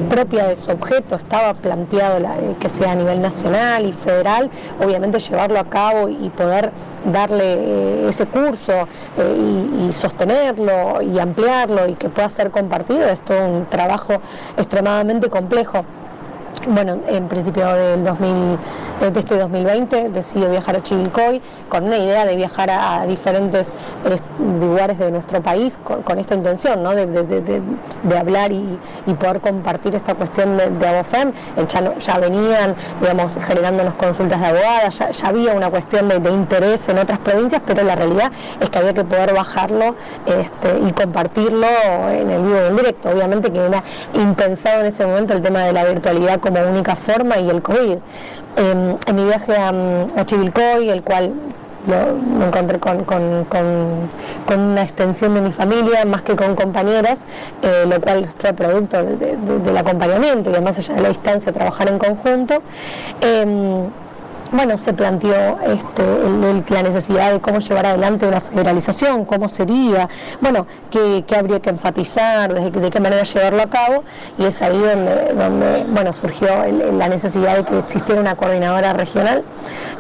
propia de su objeto estaba planteado la, eh, que sea a nivel nacional y federal, obviamente llevarlo a cabo y poder darle eh, ese curso y, y, sostenerlo y ampliarlo y que pueda ser compartido es todo un trabajo extremadamente complejo bueno, en principio del 2000, de este 2020 decido viajar a Chivilcoy con una idea de viajar a, diferentes eh, lugares de nuestro país con, esta intención, ¿no? de, de, de, hablar y, poder compartir esta cuestión de, Abofem. Ya, ya, venían, digamos, generándonos consultas de abogadas, ya, ya había una cuestión de, interés en otras provincias, pero la realidad es que había que poder bajarlo este, y compartirlo en el vivo y en directo. Obviamente que era impensado en ese momento el tema de la virtualidad como única forma y el COVID. Eh, en mi viaje a, a Chivilcoy, el cual lo, me encontré con, una extensión de mi familia más que con compañeras, eh, lo cual fue producto de, de, del acompañamiento y además allá de la distancia trabajar en conjunto. Eh, bueno, se planteó este, el, la necesidad de cómo llevar adelante una federalización, cómo sería, bueno, qué, qué habría que enfatizar, de, de, qué manera llevarlo a cabo, y es ahí donde, donde bueno, surgió el, la necesidad de que existiera una coordinadora regional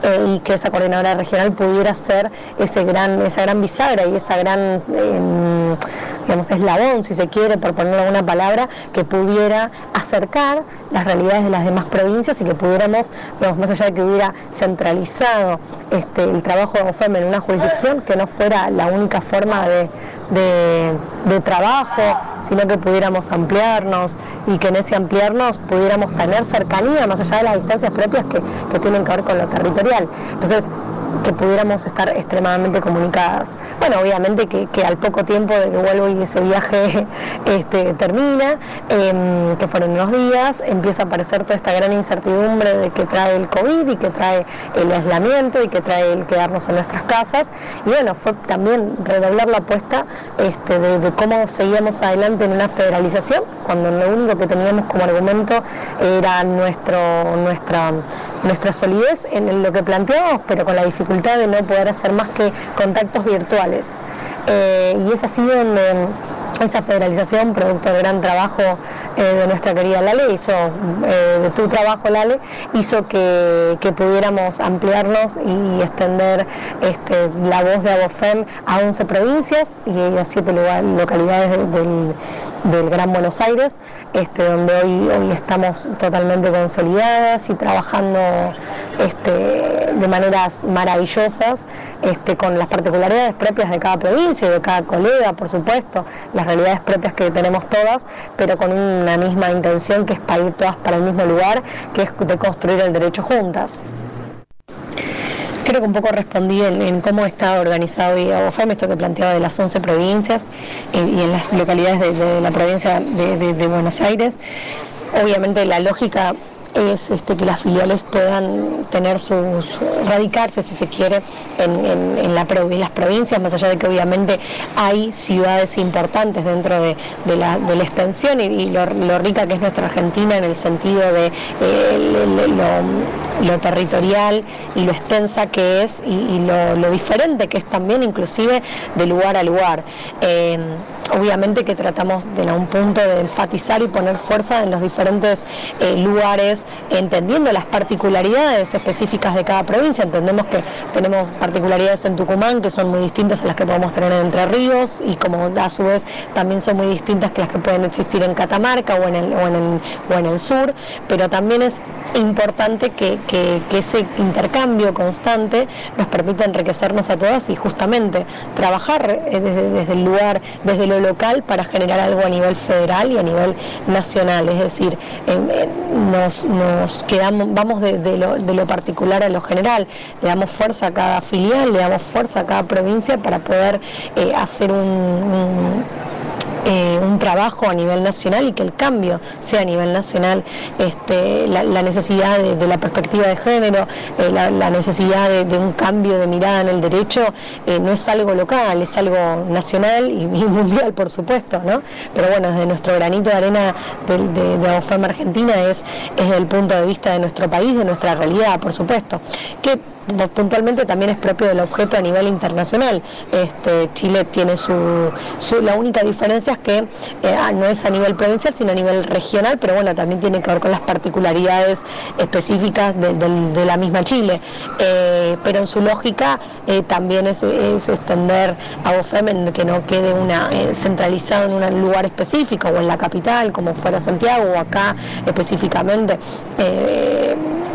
eh, y que esa coordinadora regional pudiera ser ese gran, esa gran bisagra y esa gran, eh, digamos, eslabón, si se quiere, por ponerlo alguna palabra, que pudiera acercar las realidades de las demás provincias y que pudiéramos, digamos, más allá de que hubiera centralizado este, el trabajo de OFEM en una jurisdicción que no fuera la única forma de, de, de, trabajo, sino que pudiéramos ampliarnos y que en ese ampliarnos pudiéramos tener cercanía más allá de las distancias propias que, que tienen que ver con lo territorial. Entonces, que pudiéramos estar extremadamente comunicadas. Bueno, obviamente que, al poco tiempo de que vuelvo y ese viaje este, termina, eh, que fueron unos días, empieza a aparecer toda esta gran incertidumbre de que trae el COVID y que trae el aislamiento y que trae el quedarnos en nuestras casas. Y bueno, fue también redoblar la apuesta este, de, de, cómo seguíamos adelante en una federalización, cuando lo único que teníamos como argumento era nuestro, nuestra, nuestra solidez en lo que planteábamos, pero con la dificultad dificultad de no poder hacer más que contactos virtuales. Eh, y es así donde esa federalización, producto del gran trabajo eh, de nuestra querida Lale, hizo, eh, de tu trabajo Lale, hizo que, que pudiéramos ampliarnos y extender este, la voz de Abofem a 11 provincias y a 7 lugar, localidades del, del, Gran Buenos Aires, este, donde hoy, hoy estamos totalmente consolidadas y trabajando este, de maneras maravillosas con las particularidades propias de cada provincia y de cada colega, por supuesto, las realidades propias que tenemos todas, pero con una misma intención que es para ir todas para el mismo lugar, que es de construir el derecho juntas. Creo que un poco respondí en, cómo está organizado y OFEM, esto que planteaba de las 11 provincias y, en las localidades de, la provincia de Buenos Aires. Obviamente la lógica es este, que las filiales puedan tener sus, radicarse, si se quiere, en, en, en, la, en, las provincias, más allá de que obviamente hay ciudades importantes dentro de, la, de la, extensión y, lo, lo, rica que es nuestra Argentina en el sentido de eh, lo, lo territorial y lo extensa que es y, lo, diferente que es también inclusive de lugar a lugar. Eh, obviamente que tratamos de un punto de enfatizar y poner fuerza en los diferentes eh, lugares, entendiendo las particularidades específicas de cada provincia. Entendemos que tenemos particularidades en Tucumán que son muy distintas a las que podemos tener en Entre Ríos y como a su vez también son muy distintas que las que pueden existir en Catamarca o en el, o en el, o en el sur, pero también es importante que, ese intercambio constante nos permita enriquecernos a todas y justamente trabajar eh, desde, desde el lugar, desde lo local para generar algo a nivel federal y a nivel nacional, es decir, nos, nos, quedamos, vamos de, lo, particular a lo general, le damos fuerza a cada filial, le damos fuerza a cada provincia para poder eh, hacer un eh, un trabajo a nivel nacional y que el cambio sea a nivel nacional, este, la, necesidad de, la perspectiva de género, eh, la, necesidad de, un cambio de mirada en el derecho, eh, no es algo local, es algo nacional y, mundial, por supuesto, ¿no? Pero bueno, desde nuestro granito de arena de, de, de Argentina es, es desde el punto de vista de nuestro país, de nuestra realidad, por supuesto. Que puntualmente también es propio del objeto a nivel internacional. Este, Chile tiene su, la única diferencia es que eh, ah, no es a nivel provincial, sino a nivel regional, pero bueno, también tiene que ver con las particularidades específicas de, la misma Chile. Eh, pero en su lógica eh, también es, extender a OFEM en que no quede una centralizado en un lugar específico o en la capital, como fuera Santiago o acá específicamente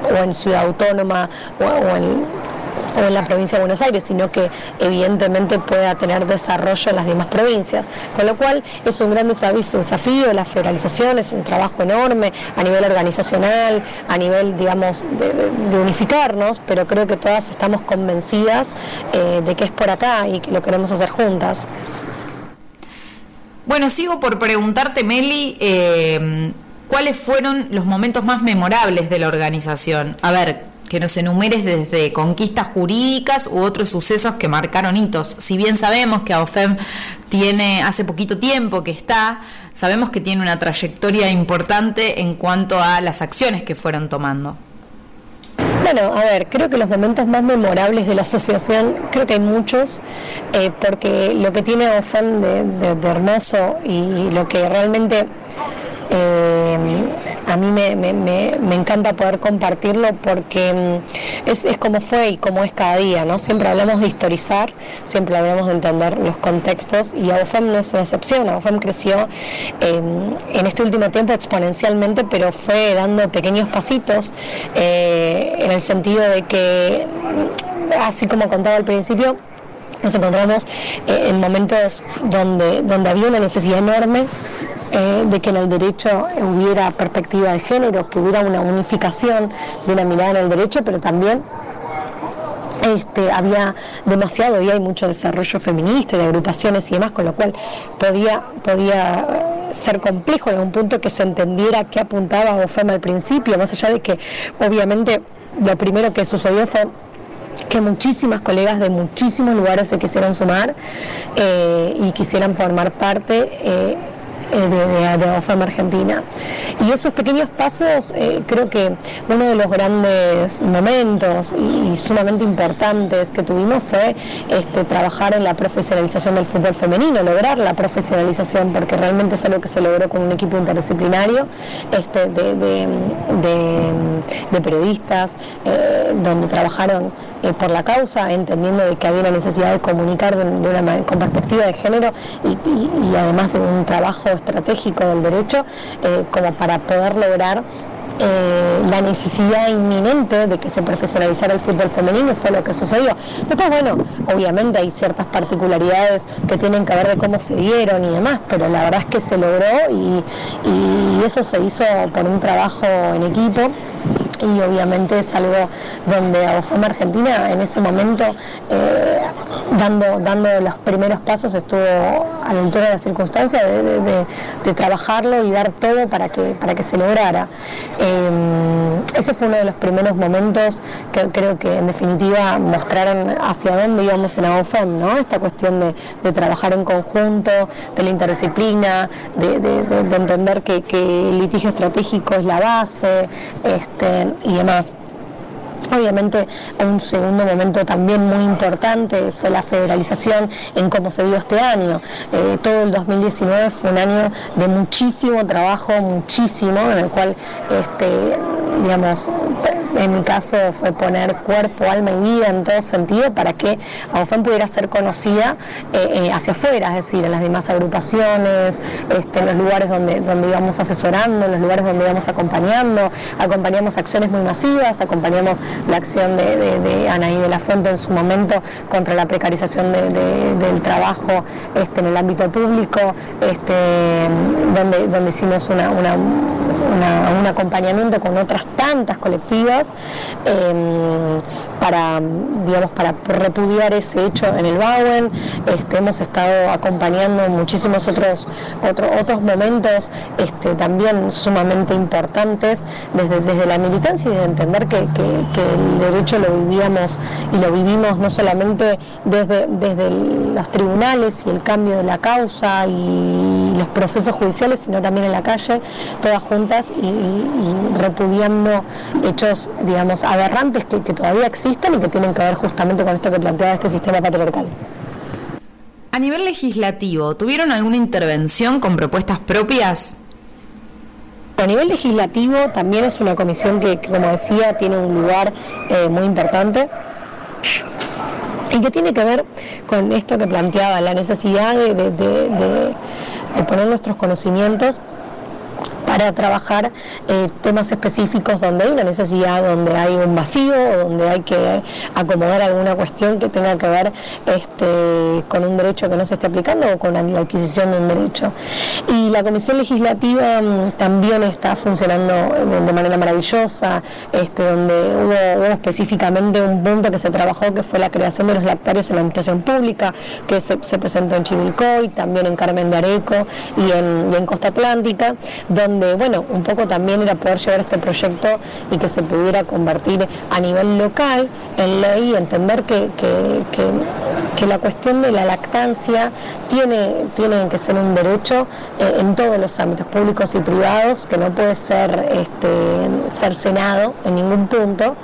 o en Ciudad Autónoma o, en, la provincia de Buenos Aires, sino que evidentemente pueda tener desarrollo en las demás provincias. Con lo cual es un gran desafío, la federalización, es un trabajo enorme a nivel organizacional, a nivel, digamos, de, unificarnos, pero creo que todas estamos convencidas eh, de que es por acá y que lo queremos hacer juntas. Bueno, sigo por preguntarte, Meli, eh, ¿cuáles fueron los momentos más memorables de la organización? A ver, que nos enumeres desde conquistas jurídicas u otros sucesos que marcaron hitos. Si bien sabemos que AOFEM tiene hace poquito tiempo que está, sabemos que tiene una trayectoria importante en cuanto a las acciones que fueron tomando. Bueno, a ver, creo que los momentos más memorables de la asociación, creo que hay muchos, eh, porque lo que tiene AOFEM de hermoso y lo que realmente eh, a mí me, encanta poder compartirlo porque mm, es, como fue y como es cada día, ¿no? Siempre hablamos de historizar, siempre hablamos de entender los contextos y AUFEM no es una excepción, AUFEM creció em, en este último tiempo exponencialmente, pero fue dando pequeños pasitos eh, en el sentido de que, mm, así como contaba al principio, nos encontramos eh, en momentos donde, donde había una necesidad enorme eh, de que en el derecho hubiera perspectiva de género, que hubiera una unificación de una mirada en el derecho, pero también este, había demasiado y hay mucho desarrollo feminista de agrupaciones y demás, con lo cual podía, podía eh, ser complejo en un punto que se entendiera qué apuntaba OFEM al principio, más allá de que obviamente lo primero que sucedió fue que muchísimas colegas de muchísimos lugares se quisieron sumar eh, y quisieran formar parte de, de, OFAM Argentina. Y esos pequeños pasos, eh, creo que uno de los grandes momentos y, sumamente importantes que tuvimos fue este, trabajar en la profesionalización del fútbol femenino, lograr la profesionalización, porque realmente es algo que se logró con un equipo interdisciplinario este, de, periodistas, eh, donde trabajaron por la causa, entendiendo de que había una necesidad de comunicar de, una, con perspectiva de género y además de un trabajo estratégico del derecho eh, como para poder lograr eh, la necesidad inminente de que se profesionalizara el fútbol femenino fue lo que sucedió. Después, bueno, obviamente hay ciertas particularidades que tienen que ver de cómo se dieron y demás, pero la verdad es que se logró y eso se hizo por un trabajo en equipo y obviamente es algo donde AOFOM Argentina en ese momento eh, dando, dando los primeros pasos estuvo a la altura de las circunstancias de, trabajarlo y dar todo para que, para que se lograra. Eh, ese fue uno de los primeros momentos que creo que en definitiva mostraron hacia dónde íbamos en AOFEM, ¿no? esta cuestión de, trabajar en conjunto, de la interdisciplina, de, entender que, que, el litigio estratégico es la base. Este, y demás. Obviamente un segundo momento también muy importante fue la federalización en cómo se dio este año. Eh, todo el 2019 fue un año de muchísimo trabajo, muchísimo, en el cual, este, digamos, en mi caso fue poner cuerpo, alma y vida en todo sentido para que AUFEM pudiera ser conocida eh, eh, hacia afuera, es decir, en las demás agrupaciones, este, en los lugares donde, donde íbamos asesorando, en los lugares donde íbamos acompañando, acompañamos acciones muy masivas, acompañamos la acción de, Anaí de la Fuente en su momento contra la precarización del trabajo este, en el ámbito público, este, donde, donde hicimos una, un acompañamiento con otras tantas colectivas em, para, digamos, para repudiar ese hecho en el Bauen. Este, hemos estado acompañando muchísimos otros, otros momentos este, también sumamente importantes desde, desde la militancia y de entender que, el derecho lo vivíamos y lo vivimos no solamente desde, desde los tribunales y el cambio de la causa y los procesos judiciales, sino también en la calle, todas juntas y, repudiando hechos, digamos, aberrantes que, que todavía existen y que tienen que ver justamente con esto que planteaba este sistema patriarcal. A nivel legislativo, ¿tuvieron alguna intervención con propuestas propias? A nivel legislativo también es una comisión que, como decía, tiene un lugar eh, muy importante y que tiene que ver con esto que planteaba, la necesidad de poner nuestros conocimientos para trabajar eh, temas específicos donde hay una necesidad, donde hay un vacío donde hay que acomodar alguna cuestión que tenga que ver este, con un derecho que no se esté aplicando o con la adquisición de un derecho. Y la Comisión Legislativa mm, también está funcionando de, manera maravillosa, este, donde hubo, específicamente un punto que se trabajó que fue la creación de los lactarios en la administración pública, que se, presentó en Chivilcoy, también en Carmen de Areco y en Costa Atlántica, donde bueno, un poco también era poder llevar este proyecto y que se pudiera convertir a nivel local en ley entender que, la cuestión de la lactancia tiene, tiene que ser un derecho eh, en todos los ámbitos públicos y privados, que no puede ser este, cercenado en ningún punto,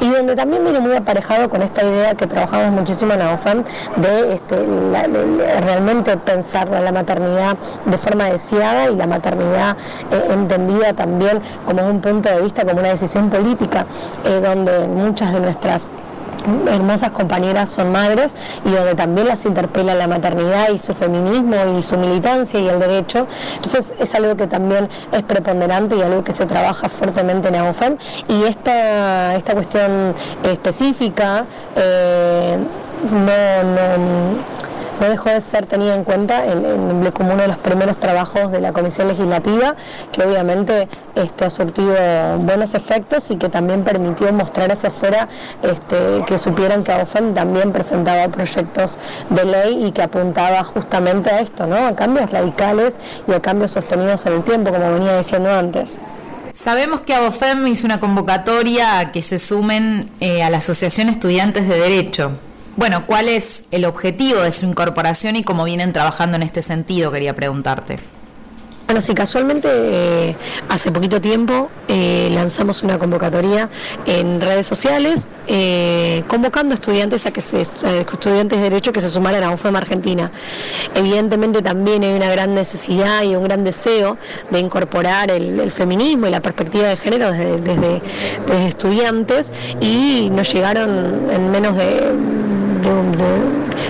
y donde también viene muy aparejado con esta idea que trabajamos muchísimo en la OFAM de este, realmente pensar la maternidad de forma deseada y la maternidad eh, entendida también como un punto de vista, como una decisión política, eh, donde muchas de nuestras hermosas compañeras son madres y donde también las interpela la maternidad y su feminismo y su militancia y el derecho. Entonces es algo que también es preponderante y algo que se trabaja fuertemente en AUFEM y esta, esta cuestión específica eh, no, no no dejó de ser tenida en cuenta en, como uno de los primeros trabajos de la Comisión Legislativa, que obviamente este, ha surtido buenos efectos y que también permitió mostrar hacia afuera este, que supieran que AOFEM también presentaba proyectos de ley y que apuntaba justamente a esto, ¿no? a cambios radicales y a cambios sostenidos en el tiempo, como venía diciendo antes. Sabemos que ABOFEM hizo una convocatoria a que se sumen eh, a la Asociación Estudiantes de Derecho. Bueno, ¿cuál es el objetivo de su incorporación y cómo vienen trabajando en este sentido? Quería preguntarte. Bueno, sí, casualmente eh, hace poquito tiempo eh, lanzamos una convocatoria en redes sociales eh, convocando estudiantes a que se, estudiantes de derecho que se sumaran a UFEM Argentina. Evidentemente también hay una gran necesidad y un gran deseo de incorporar el, feminismo y la perspectiva de género desde, estudiantes y nos llegaron en menos de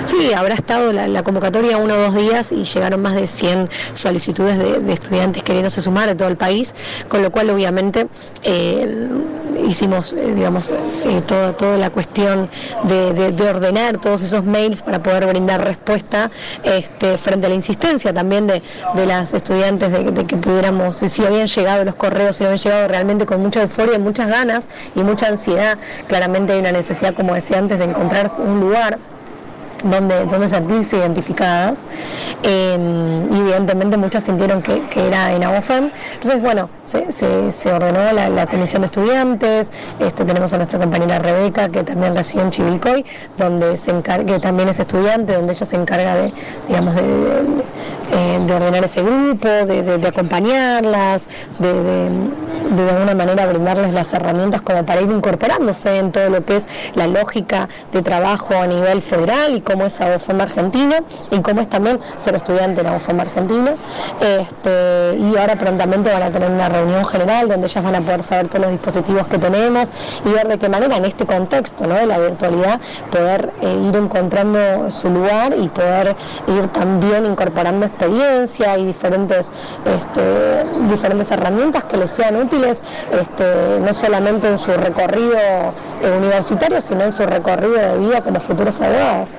sí, habrá estado la, convocatoria uno o dos días y llegaron más de 100 solicitudes de, estudiantes queriéndose sumar de todo el país, con lo cual obviamente eh, hicimos, eh, digamos, eh, toda, la cuestión de, ordenar todos esos mails para poder brindar respuesta este, frente a la insistencia también de, las estudiantes de, que pudiéramos, si habían llegado los correos, si habían llegado realmente con mucha euforia, muchas ganas y mucha ansiedad, claramente hay una necesidad, como decía antes, de encontrar un lugar lugar donde, donde sentirse identificadas. Eh, y evidentemente muchas sintieron que, era en AOFEM. Entonces, bueno, se, se, ordenó la, comisión de estudiantes, este, tenemos a nuestra compañera Rebeca, que también reside en Chivilcoy, donde se encarga, que también es estudiante, donde ella se encarga de, digamos, de, de, ordenar ese grupo, de, acompañarlas, de, de alguna manera brindarles las herramientas como para ir incorporándose en todo lo que es la lógica de trabajo a nivel federal y cómo es AOFEM Argentina y cómo es también ser estudiante en AOFEM Argentina. Este, y ahora prontamente van a tener una reunión general donde ellas van a poder saber todos los dispositivos que tenemos y ver de qué manera en este contexto de la virtualidad poder eh, ir encontrando su lugar y poder ir también incorporando experiencia y diferentes, este, diferentes herramientas que les sean útiles, este, no solamente en su recorrido eh, universitario, sino en su recorrido de vida como futuros abogados.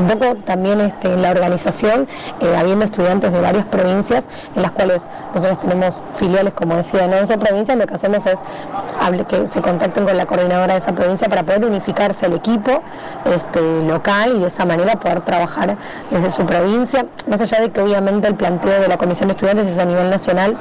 Un poco también este, la organización, eh, habiendo estudiantes de varias provincias, en las cuales nosotros tenemos filiales, como decía, en 11 provincias, lo que hacemos es que se contacten con la coordinadora de esa provincia para poder unificarse el equipo este, local y de esa manera poder trabajar desde su provincia, más allá de que obviamente el planteo de la Comisión de Estudiantes es a nivel nacional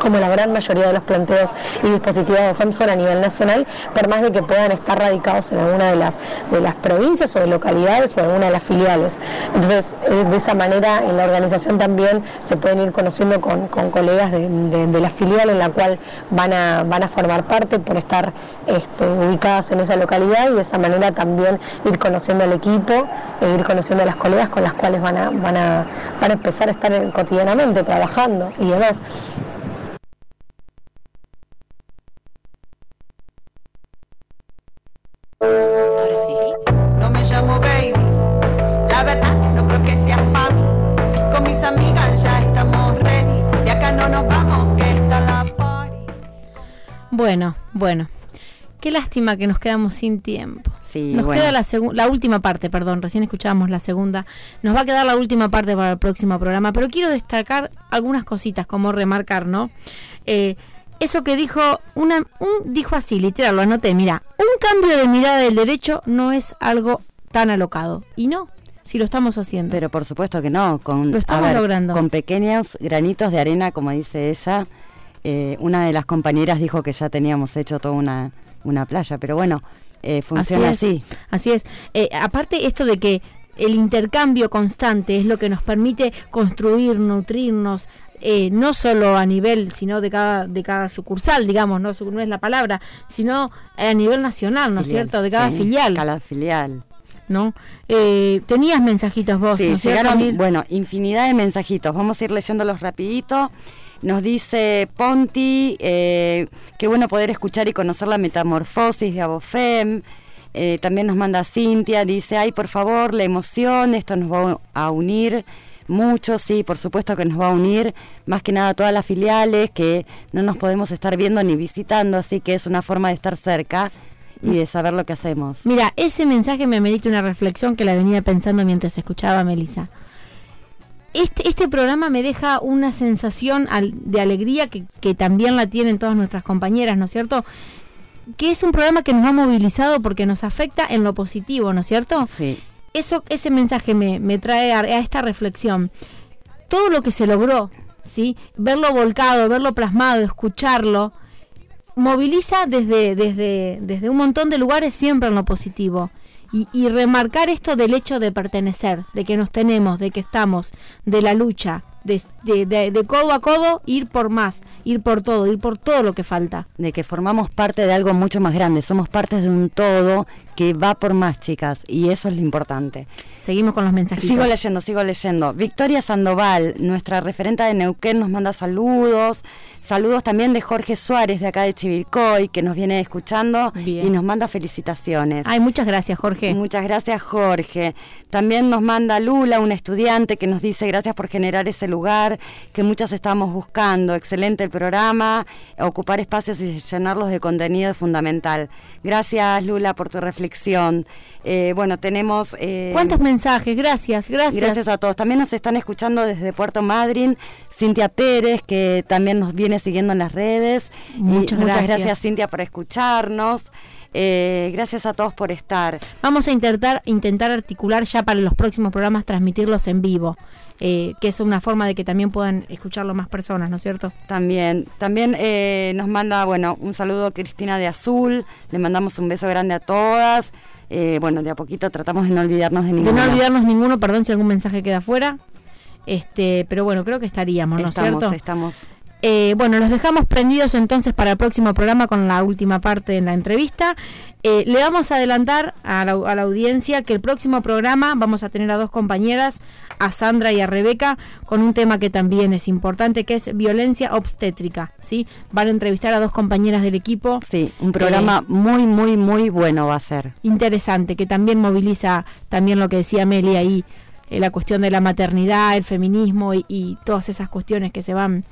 como la gran mayoría de los planteos y dispositivos de FEM son a nivel nacional, por más de que puedan estar radicados en alguna de las, de las provincias o de localidades o alguna de las filiales. Entonces, eh, de esa manera en la organización también se pueden ir conociendo con, colegas de, la filial en la cual van a, van a formar parte por estar este, ubicadas en esa localidad y de esa manera también ir conociendo al equipo e ir conociendo a las colegas con las cuales van a, van a, van a empezar a estar cotidianamente trabajando y demás. Bueno, bueno. Qué lástima que nos quedamos sin tiempo. Sí, nos queda la, la última parte, perdón, recién escuchábamos la segunda. Nos va a quedar la última parte para el próximo programa, pero quiero destacar algunas cositas, como remarcar, ¿no? Eh, eso que dijo, una, un, dijo así, literal, lo anoté, mira, un cambio de mirada del derecho no es algo tan alocado. Y no, si lo estamos haciendo. Pero por supuesto que no, con, lo estamos logrando. con pequeños granitos de arena, como dice ella eh, una de las compañeras dijo que ya teníamos hecho toda una, una playa, pero bueno, eh, funciona así. Así es. Eh, aparte esto de que el intercambio constante es lo que nos permite construir, nutrirnos, no solo a nivel, sino de cada, de cada sucursal, digamos, no, no es la palabra, sino a nivel nacional, ¿no es cierto? De cada filial. Cada filial. ¿No? tenías mensajitos vos, sí, llegaron, bueno, infinidad de mensajitos. Vamos a ir leyéndolos rapidito. Nos dice Ponti, eh, qué bueno poder escuchar y conocer la metamorfosis de Abofem. Eh, también nos manda Cintia, dice, ay, por favor, la emoción, esto nos va a unir mucho, sí, por supuesto que nos va a unir, más que nada todas las filiales que no nos podemos estar viendo ni visitando, así que es una forma de estar cerca y de saber lo que hacemos. Mira, ese mensaje me merita una reflexión que la venía pensando mientras escuchaba a Melissa este, este programa me deja una sensación de alegría que, también la tienen todas nuestras compañeras, ¿no es cierto? Que es un programa que nos ha movilizado porque nos afecta en lo positivo, ¿no es cierto? Sí. Eso, ese mensaje me, trae a, esta reflexión. Todo lo que se logró, ¿sí? Verlo volcado, verlo plasmado, escucharlo, moviliza desde, desde, desde un montón de lugares siempre en lo positivo y, remarcar esto del hecho de pertenecer, de que nos tenemos, de que estamos, de la lucha, de, de, codo a codo, ir por más, ir por todo, ir por todo lo que falta. De que formamos parte de algo mucho más grande, somos parte de un todo que va por más, chicas, y eso es lo importante. Seguimos con los mensajes. Sigo leyendo, sigo leyendo. Victoria Sandoval, nuestra referente de Neuquén, nos manda saludos. Saludos también de Jorge Suárez, de acá de Chivilcoy, que nos viene escuchando y nos manda felicitaciones. Ay, muchas gracias, Jorge. Muchas gracias, Jorge. También nos manda Lula, una estudiante, que nos dice gracias por generar ese lugar que muchas estamos buscando. Excelente el programa. Ocupar espacios y llenarlos de contenido es fundamental. Gracias, Lula, por tu reflexión. Eh, bueno, tenemos... Eh, ¿Cuántos mensajes? Gracias, gracias. Gracias a todos. También nos están escuchando desde Puerto Madryn. Cintia Pérez, que también nos viene siguiendo en las redes. Muchas, muchas gracias. Cintia por escucharnos. Eh, gracias a todos por estar. Vamos a intentar, intentar articular ya para los próximos programas, transmitirlos en vivo. Eh, que es una forma de que también puedan escucharlo más personas, ¿no es cierto? También, también eh, nos manda, bueno, un saludo a Cristina de Azul, le mandamos un beso grande a todas. Bueno, de a poquito tratamos de no olvidarnos de ninguno. De no olvidarnos ninguno, perdón si algún mensaje queda fuera. Este, pero bueno, creo que estaríamos, ¿no es cierto? Estamos, eh, bueno, los dejamos prendidos entonces para el próximo programa con la última parte de la entrevista. Eh, le vamos a adelantar a la, audiencia que el próximo programa vamos a tener a dos compañeras, a Sandra y a Rebeca, con un tema que también es importante, que es violencia obstétrica. ¿sí? Van a entrevistar a dos compañeras del equipo. Sí, un programa eh, muy, muy, muy bueno va a ser. Interesante, que también moviliza también lo que decía Meli ahí, la cuestión de la maternidad, el feminismo y todas esas cuestiones que se van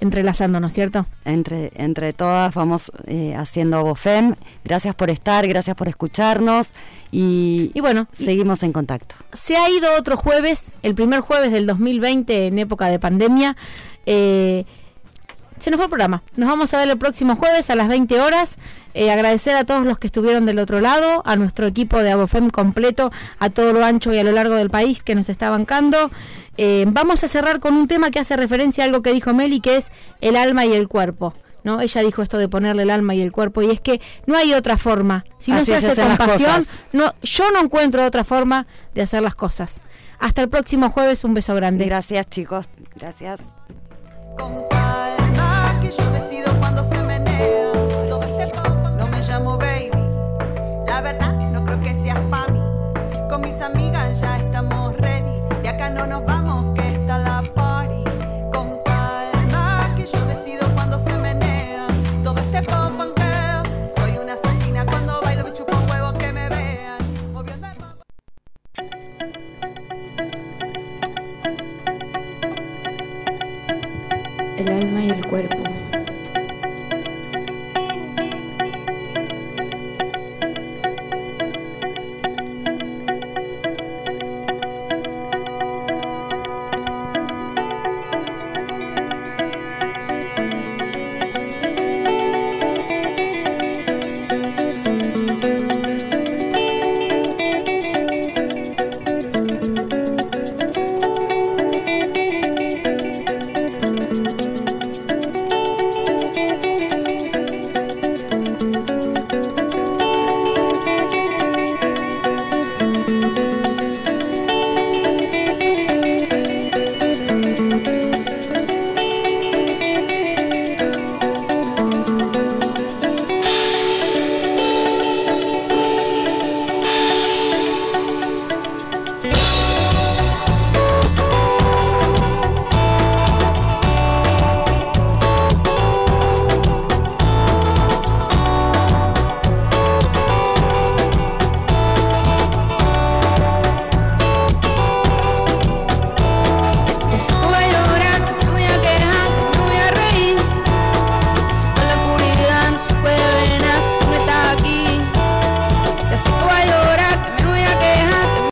entrelazando, ¿no es cierto? Entre, entre todas vamos eh, haciendo Bofem. Gracias por estar, gracias por escucharnos y, bueno, seguimos en contacto. Se ha ido otro jueves, el primer jueves del 2020 en época de pandemia. Eh, se nos fue el programa. Nos vamos a ver el próximo jueves a las 20 horas. Eh, agradecer a todos los que estuvieron del otro lado, a nuestro equipo de Abofem completo, a todo lo ancho y a lo largo del país que nos está bancando. Eh, vamos a cerrar con un tema que hace referencia a algo que dijo Meli, que es el alma y el cuerpo. ¿no? Ella dijo esto de ponerle el alma y el cuerpo, y es que no hay otra forma. Si no se hace con pasión, no, yo no encuentro otra forma de hacer las cosas. Hasta el próximo jueves, un beso grande. Gracias, chicos. Gracias. Con calma, que yo decido cuando se menea. Todo ese no me llamo baby. La verdad, no creo que seas pa' mí. Con mis amigas ya